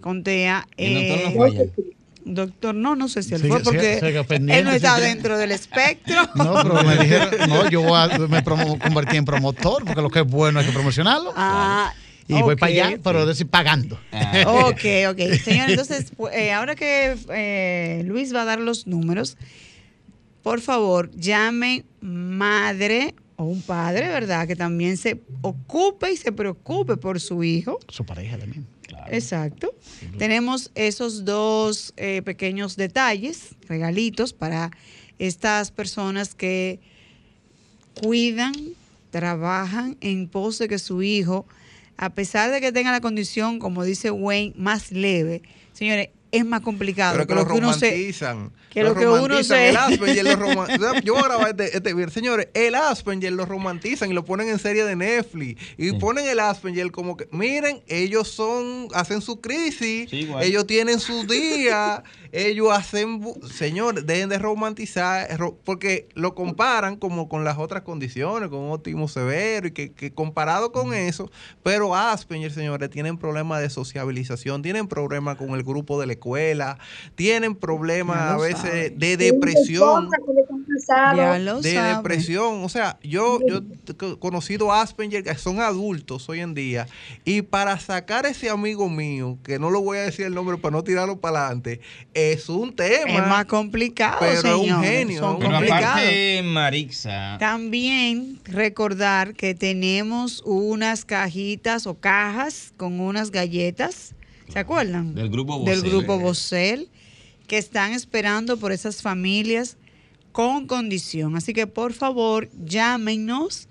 con TEA. Y el doctor no eh. Doctor, no, no sé si él Sí, fue porque sí, él no está dentro del espectro. No, pero me dijeron, no, yo voy a, me promo- convertí en promotor, porque lo que es bueno hay que promocionarlo. Ah, y voy para allá, pero decir pagando. Ok, ok. Señor, entonces, pu- eh, ahora que eh, Luis va a dar los números, por favor, llame madre o un padre, ¿verdad? Que también se ocupe y se preocupe por su hijo. Su pareja también. Exacto. Tenemos esos dos eh, pequeños detalles, regalitos para estas personas que cuidan, trabajan en pos de que su hijo, a pesar de que tenga la condición, como dice Wayne, más leve, señores, es más complicado. Pero que lo lo uno se- romantizan. que lo que uno romantizan, se- El Asperger lo roman- Yo voy a grabar este, este video. Señores, el Asperger lo romantizan y lo ponen en serie de Netflix. Y ponen el Asperger como que, miren, ellos son, hacen su crisis, ellos tienen sus días, ellos hacen... Señores, dejen de romantizar, ro- porque lo comparan como con las otras condiciones, con autismo severo, y que, que comparado con eso, pero Asperger, señores, tienen problemas de sociabilización, tienen problemas con el grupo de la escuela, tienen problemas a veces de depresión. Ya lo De saben. depresión, o sea, yo, yo he conocido Asperger que son adultos hoy en día y para sacar ese amigo mío, que no lo voy a decir el nombre para no tirarlo para adelante, es un tema. Es más complicado, Pero es un genio, Son Pero aparte, Marixa, También recordar que tenemos unas cajitas o cajas con unas galletas, ¿se acuerdan? del grupo Del Vocel. grupo Bocel, que están esperando por esas familias con condición. Así que por favor, llámenos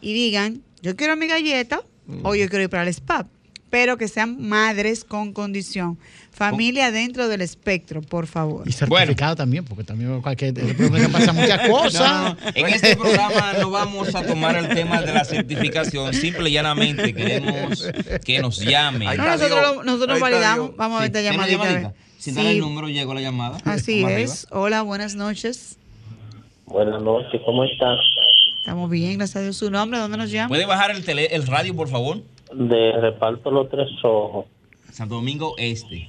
y digan, yo quiero mi galleta o yo quiero ir para el spa, pero que sean madres con condición. Familia dentro del espectro, por favor. Y certificado también, porque también cualquier, que pasa muchas cosas. No, en este programa no vamos a tomar el tema de la certificación, simple y llanamente queremos que nos llamen. No, nosotros lo- nosotros validamos. Vamos a ver esta ¿Tiene llamadita. llamadita? Sin dar Sí. el número llegó la llamada. Así es. Hola, buenas noches. Buenas noches, ¿cómo está? Estamos bien, gracias a Dios. ¿Su nombre? ¿Dónde nos llama? ¿Puede bajar el, tele, el radio, por favor? De reparto los tres ojos. Santo Domingo Este.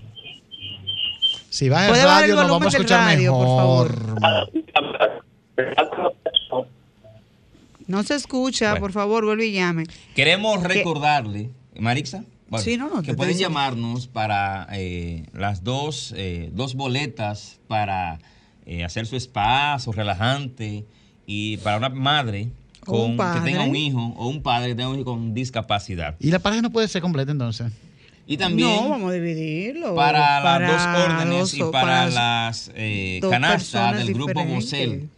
Si baja el ¿Puede bajar el radio, nos vamos a escuchar radio, por mejor. favor? No se escucha, Bueno. por favor, vuelve y llame. Queremos Que- recordarle, Marixa, bueno, Sí, no, no, te que pueden llamarnos para eh, las dos, eh, dos boletas para eh, hacer su spa, su relajante y para una madre con, que tenga un hijo o un padre que tenga un hijo con discapacidad. Y la pareja no puede ser completa entonces. Y también no, vamos a dividirlo. para, las dos órdenes dos y para, para las eh, canastas del grupo. Bocel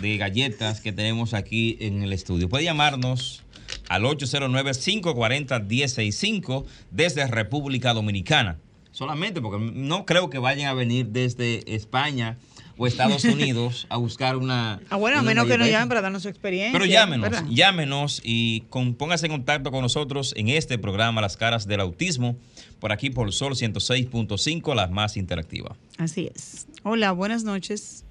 de galletas que tenemos aquí en el estudio. Puede llamarnos al 809-540-165 desde República Dominicana. Solamente porque no creo que vayan a venir desde España o Estados Unidos a buscar una. Ah, bueno, a menos que nos llamen para darnos su experiencia. Pero llámenos, ¿verdad? llámenos y con- póngase en contacto con nosotros en este programa Las Caras del Autismo, por aquí por Sol 106.5, la más interactiva. Así es. Hola, buenas noches.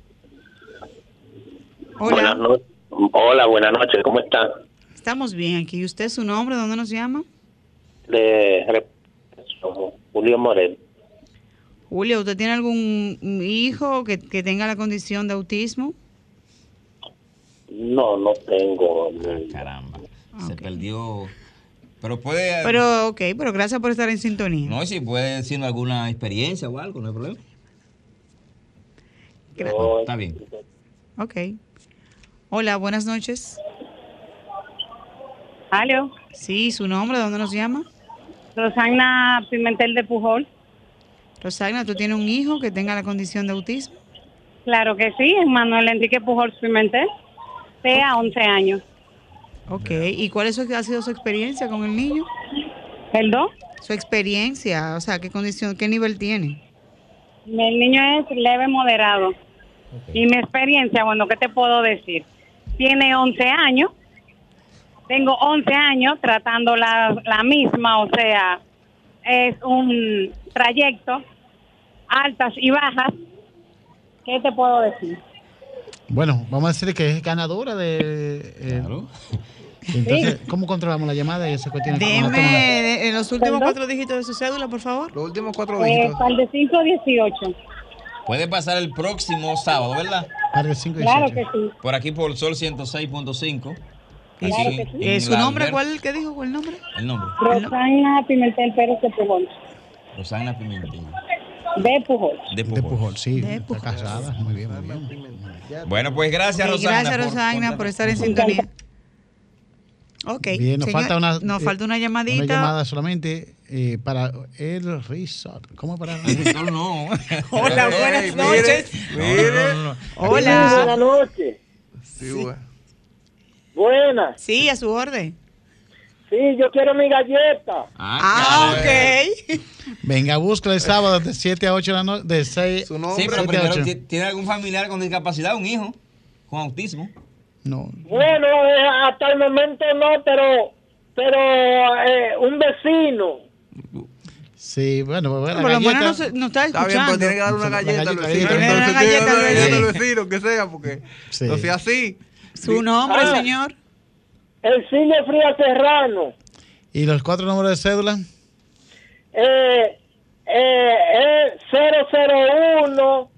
Buenas Hola, noches. Hola, buenas noches, ¿cómo está? estamos bien aquí. ¿Y usted su nombre? ¿Dónde nos llama? De Julio Morel. Julio, ¿usted tiene algún hijo que, que tenga la condición de autismo? No, no tengo. Caramba, se perdió. Pero puede. Pero, ok, pero gracias por estar en sintonía. no, si puede decirnos alguna experiencia o algo, no hay problema. No, Está bien. Ok. Hola, buenas noches. Aló, Sí, su nombre, ¿dónde nos llama? Rosana Pimentel de Pujol. Rosagna, ¿tú tienes un hijo que tenga la condición de autismo? Claro que sí, es Manuel Enrique Pujol Pimentel, TEA 11 años. Ok, ¿y cuál es su- ha sido su experiencia con el niño? ¿Perdón? Su experiencia, o sea, ¿qué condición, qué nivel tiene? El niño es leve moderado. Y mi experiencia, bueno, ¿qué te puedo decir? Tiene 11 años. Tengo 11 años tratando la, la misma, o sea, es un trayecto, altas y bajas. ¿Qué te puedo decir? Bueno, vamos a decir que es ganadora de. eh, Entonces, ¿cómo controlamos la llamada y esa cuestión? Deme de- en los últimos cuatro dígitos de su cédula, por favor. Los últimos cuatro Eh, al de 518. Puede pasar el próximo sábado, ¿verdad? Claro que sí. Por aquí por Sol 106.5. Claro que sí. Eh, ¿Su nombre? ¿Cuál que dijo? ¿Cuál nombre? El nombre. Rosana Pimentel Pérez de Pujol. Rosana Pimentel. De Pujol. De De Pujol. Pujol, sí. Está casada. Muy bien, muy bien. Bueno, pues gracias, Rosana. gracias, por- Rosana, por estar en sintonía. Ok. Bien, nos señor, falta una. nos eh, falta una llamadita. Una llamada solamente eh, para el resort. ¿Cómo para el resort? no. Hola, buenas noches. Mire. Hola. Sí, buenas noches. Sí, bueno. Buenas. Sí, a su orden. Sí, yo quiero mi galleta. Ah, ok. Venga, busca el sábado de 7 a 8 de la noche. De 6 Sí, pero primero, ¿ti- ¿tiene algún familiar con discapacidad? ¿Un hijo? ¿Con autismo? No. Bueno, eh, hasta el momento no, pero pero eh, un vecino. Sí, bueno, pues, lo menos galleta. no, se- no está Está escuchando. bien, pero tiene que dar una galleta al vecino. tiene que dar una galleta al vecino, que sea, porque Sí. no sea así. Su nombre, Ah. señor. El cine Fría Serrano. ¿Y los cuatro números de cédula? Eh, eh, eh, 001.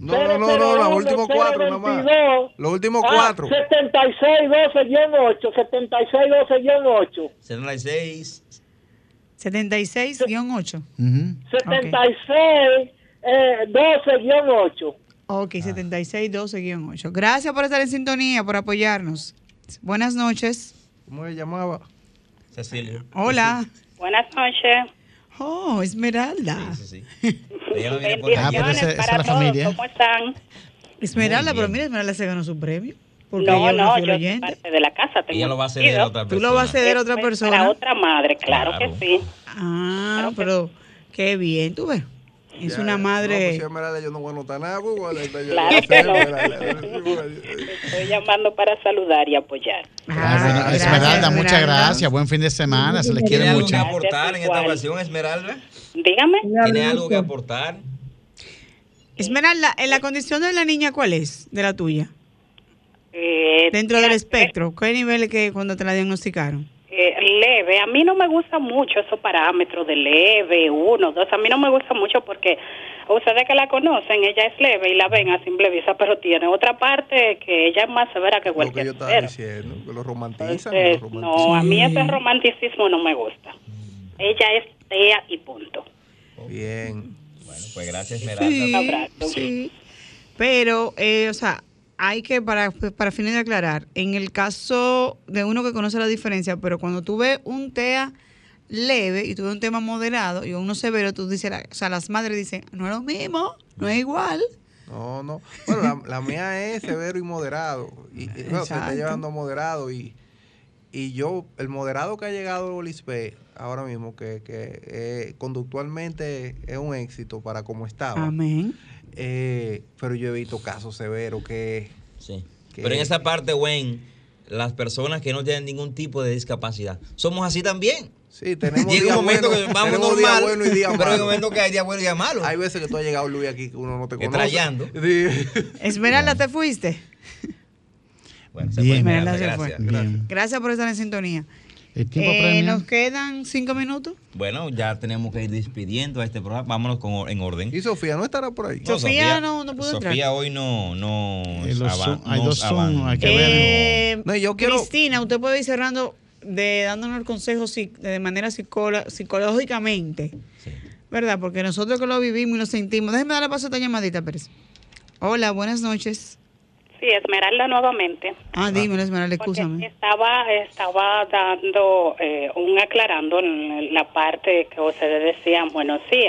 No, no, no, no, los últimos cuatro nada más. 022. Los últimos Ah, cuatro. 7612-8. 7612-8. 76. 76-8. 76 eh, 12-8. Ok, 76-12-8. Gracias por estar en sintonía, por apoyarnos. Buenas noches. ¿Cómo se llamaba? Cecilia. Hola. Buenas noches. Oh, Esmeralda. Sí, sí. Ella no viene por Ah, pero esa para es la todos. familia. ¿Cómo están? Esmeralda, pero mira, Esmeralda se ganó su premio. Porque No, ella es una no, yo soy parte de la casa. Tengo Ella lo va a ceder a otra Tú persona. lo vas a ceder a otra Para persona. otra madre, claro, Claro. que sí. Ah, pero qué bien, tú ves. Es Ya, una No, pues madre. si Esmeralda, yo no voy a anotar nada. pues, Claro que no. Estoy llamando para saludar y apoyar. Ah, bueno, gracias, Esmeralda, muchas gracias. Buen fin de semana. Se les ¿Tiene quiere algo mucho. que aportar en esta ocasión, Esmeralda? Dígame. ¿Tiene algo que aportar? Esmeralda, ¿en la condición de la niña cuál es? De la tuya. Eh, Dentro del espectro. ¿Qué nivel que cuando te la diagnosticaron? Leve. A mí no me gustan mucho esos parámetros de leve, uno, dos. A mí no me gusta mucho porque ustedes que la conocen, ella es leve y la ven a simple vista, pero tiene otra parte que ella es más severa que Lo que cualquier yo estaba diciendo, que lo romantizan. Entonces, lo romantizan. no, a mí ese romanticismo no me gusta. Ella es tea y punto. Bien. Bueno, pues gracias, Esmeralda. Sí, Un abrazo. sí. Pero, eh, o sea, hay que, para, para fines de aclarar, en el caso de uno que conoce la diferencia, pero cuando tú ves un TEA leve y tú ves un tema moderado y uno severo, tú dices, o sea, las madres dicen, no es lo mismo, no es igual. No, no. Bueno, la, la mía es severo y moderado. Y, y, bueno, se está llevando a moderado. Y, y yo, el moderado que ha llegado Lisbeth ahora mismo, que, que eh, conductualmente es un éxito para como estaba. Amén. Eh, pero yo he visto casos severos que. Sí. que- Pero en esa parte, Wayne, las personas que no tienen ningún tipo de discapacidad, somos así también. Sí, tenemos Llega un momento que vamos normal, buenos y días pero hay un momento que hay días buenos y días malos. Hay veces que tú has llegado, Luis, aquí que uno no te conoce. Estrayando. Sí. Esmeralda, ¿te fuiste? Bueno, se Bien. fue, Esmeralda se fue. Gracias por estar en sintonía. El tiempo Eh, nos quedan cinco minutos. Bueno, ya tenemos que ir despidiendo a este programa. Vámonos con, en orden. Y Sofía no estará por ahí. No, Sofía no- no pudo Sofía entrar. hoy no, no Eh, hay dos hay que ver. Eh, No, yo quiero- Cristina, usted puede ir cerrando de dándonos el consejo de manera psicológicamente, Sí. ¿verdad? Porque nosotros que lo vivimos y lo sentimos. Déjeme darle paso a esta llamadita, Pérez. Hola, buenas noches. Sí, Esmeralda nuevamente. Ah, dímelo, Esmeralda, escúchame. estaba, estaba dando eh, un aclarando en la parte que ustedes decían, bueno, sí,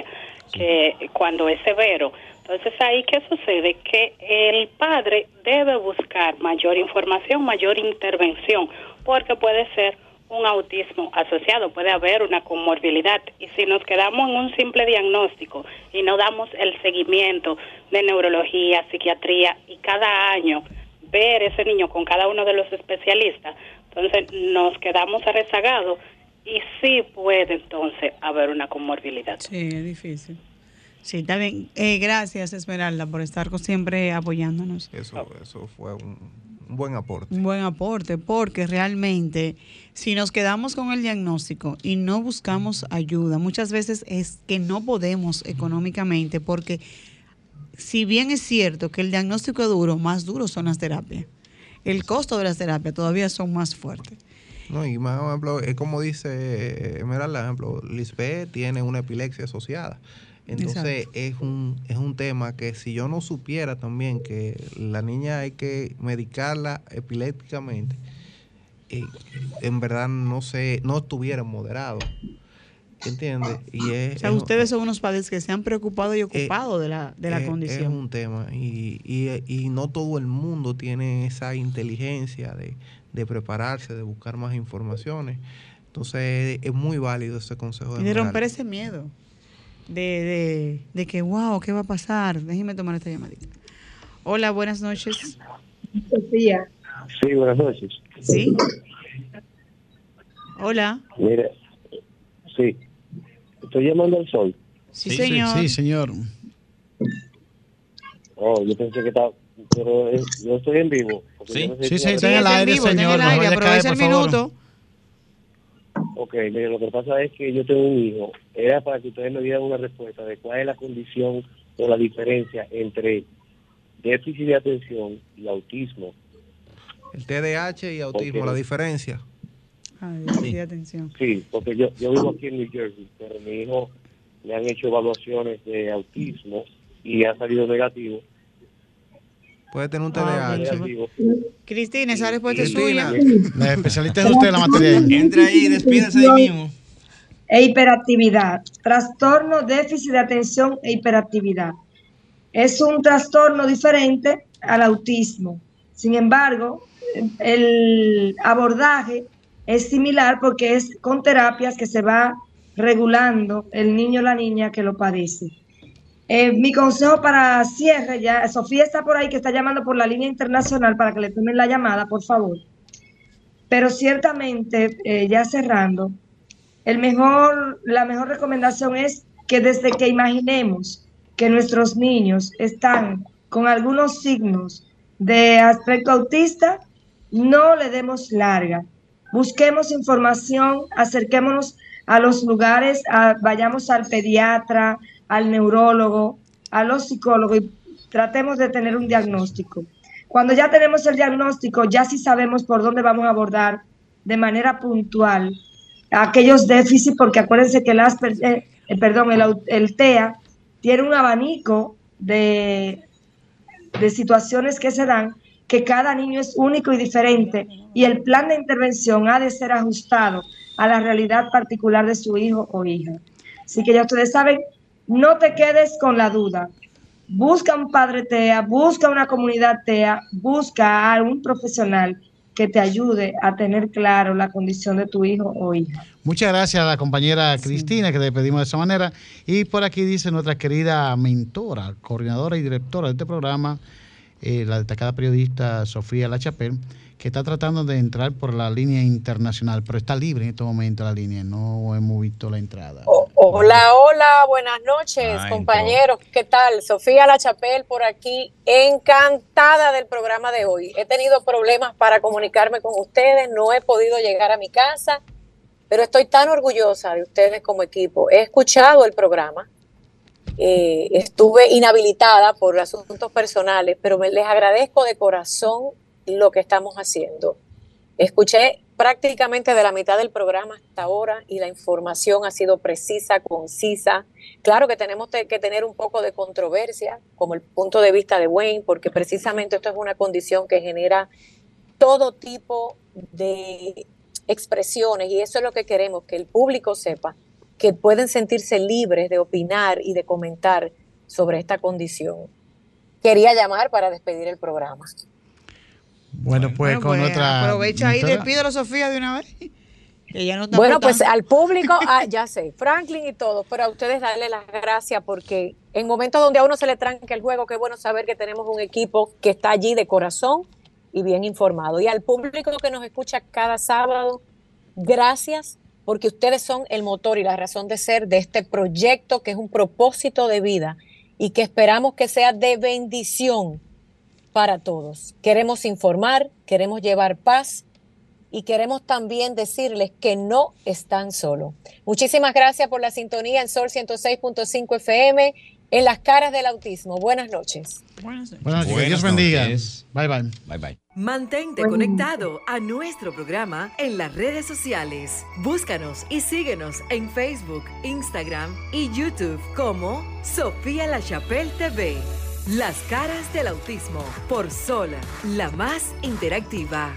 que cuando es severo. Entonces ahí, ¿qué sucede? Que el padre debe buscar mayor información, mayor intervención, porque puede ser un autismo asociado, puede haber una comorbilidad. Y si nos quedamos en un simple diagnóstico y no damos el seguimiento de neurología, psiquiatría y cada año ver ese niño con cada uno de los especialistas, entonces nos quedamos rezagados y sí puede entonces haber una comorbilidad. Sí, es difícil. Sí, está bien. Eh, gracias, Esmeralda, por estar siempre apoyándonos. Eso, eso fue un, un buen aporte. Un buen aporte, porque realmente si nos quedamos con el diagnóstico y no buscamos ayuda, muchas veces es que no podemos económicamente, porque si bien es cierto que el diagnóstico es duro, más duros son las terapias. El costo de las terapias todavía son más fuertes. No, y más ejemplo, es como dice Esmeralda, ejemplo, Lisbeth tiene una epilepsia asociada. Entonces es un, es un tema que si yo no supiera también que la niña hay que medicarla epilépticamente, eh, en verdad no sé, no estuviera moderado. ¿Entiendes? Y es, o sea, es- ustedes son unos padres que se han preocupado y eh, ocupado de la, de la es- condición. Es un tema y, y- y no todo el mundo tiene esa inteligencia de, de prepararse, de buscar más informaciones. Entonces es muy válido ese consejo. Y de romper ese miedo. De, de, de que, wow, ¿qué va a pasar? Déjeme tomar esta llamadita. Hola, buenas noches. Sofía. Sí, buenas noches. ¿Sí? Hola. Mire, sí, estoy llamando al sol. Sí, señor. Sí, señor. Oh, yo pensé que estaba, pero eh, yo estoy en vivo. Sí. no sé Sí, sí, está en el aire, vivo, está en señor. el No aire, vaya a caer, aprovecha el favor. Ok, mire, lo que pasa es que yo tengo un hijo. Era para que ustedes me dieran una respuesta de cuál es la condición o la diferencia entre déficit de atención y autismo. El TDAH y autismo, la diferencia. Ay, sí, atención. Sí, porque yo, yo vivo aquí en New Jersey, pero mi hijo le han hecho evaluaciones de autismo y ha salido negativo. Puede tener un Ah, TDAH. Cristina, esa respuesta es suya. La especialista es usted en la materia. Entra ahí, despídase ahí mismo. e hiperactividad. Trastorno, déficit de atención e hiperactividad. Es un trastorno diferente al autismo. Sin embargo, el abordaje es similar porque es con terapias que se va regulando el niño o la niña que lo padece. Eh, mi consejo para cierre, ya Sofía está por ahí que está llamando por la línea internacional para que le tomen la llamada, por favor. Pero ciertamente, eh, ya cerrando, el mejor, la mejor recomendación es que desde que imaginemos que nuestros niños están con algunos signos de aspecto autista, no le demos larga. Busquemos información, acerquémonos a los lugares, vayamos al pediatra, al neurólogo, a los psicólogos y tratemos de tener un diagnóstico. Cuando ya tenemos el diagnóstico, ya sí sabemos por dónde vamos a abordar de manera puntual aquellos déficits, porque acuérdense que el, Asper- eh, eh, perdón, el, el TEA tiene un abanico de, de situaciones que se dan, que cada niño es único y diferente, y el plan de intervención ha de ser ajustado a la realidad particular de su hijo o hija. Así que ya ustedes saben, no te quedes con la duda. Busca un padre TEA, busca una comunidad TEA, busca a un profesional que te ayude a tener claro la condición de tu hijo o hija. Muchas gracias a la compañera Cristina, que le pedimos de esa manera. Y por aquí dice nuestra querida mentora, coordinadora y directora de este programa, eh, la destacada periodista Sofía Lachapel, que está tratando de entrar por la línea internacional, pero está libre en este momento la línea, no hemos visto la entrada. Hola, hola, buenas noches, Ah, compañeros. ¿Qué tal? Sofía La Chapel por aquí, encantada del programa de hoy. He tenido problemas para comunicarme con ustedes, no he podido llegar a mi casa, pero estoy tan orgullosa de ustedes como equipo. He escuchado el programa, eh, estuve inhabilitada por asuntos personales, pero me, les agradezco de corazón lo que estamos haciendo. Escuché prácticamente de la mitad del programa hasta ahora y la información ha sido precisa, concisa. Claro que tenemos te- que tener un poco de controversia, como el punto de vista de Wayne, porque precisamente esto es una condición que genera todo tipo de expresiones y eso es lo que queremos, que el público sepa que pueden sentirse libres de opinar y de comentar sobre esta condición. Quería llamar para despedir el programa. Bueno, pues Bueno, con pues, nuestra... aprovecha ahí, despídelo, Sofía, de una vez. Ella no está Bueno, pues al público, ah, ya sé, Franklin y todo, pero a ustedes darle las gracias porque en momentos donde a uno se le tranca el juego, qué bueno saber que tenemos un equipo que está allí de corazón y bien informado. Y al público que nos escucha cada sábado, gracias porque ustedes son el motor y la razón de ser de este proyecto que es un propósito de vida y que esperamos que sea de bendición para todos. Queremos informar, queremos llevar paz y queremos también decirles que no están solos. Muchísimas gracias por la sintonía en Sol 106.5 FM en las caras del autismo. Buenas noches. Buenas noches. Buenas Dios bendiga. noches. Bye bye. Bye bye. Mantente conectado a nuestro programa en las redes sociales. Búscanos y síguenos en Facebook, Instagram y YouTube como Sofía La Chapelle TV. Las caras del autismo por Sol, la más interactiva.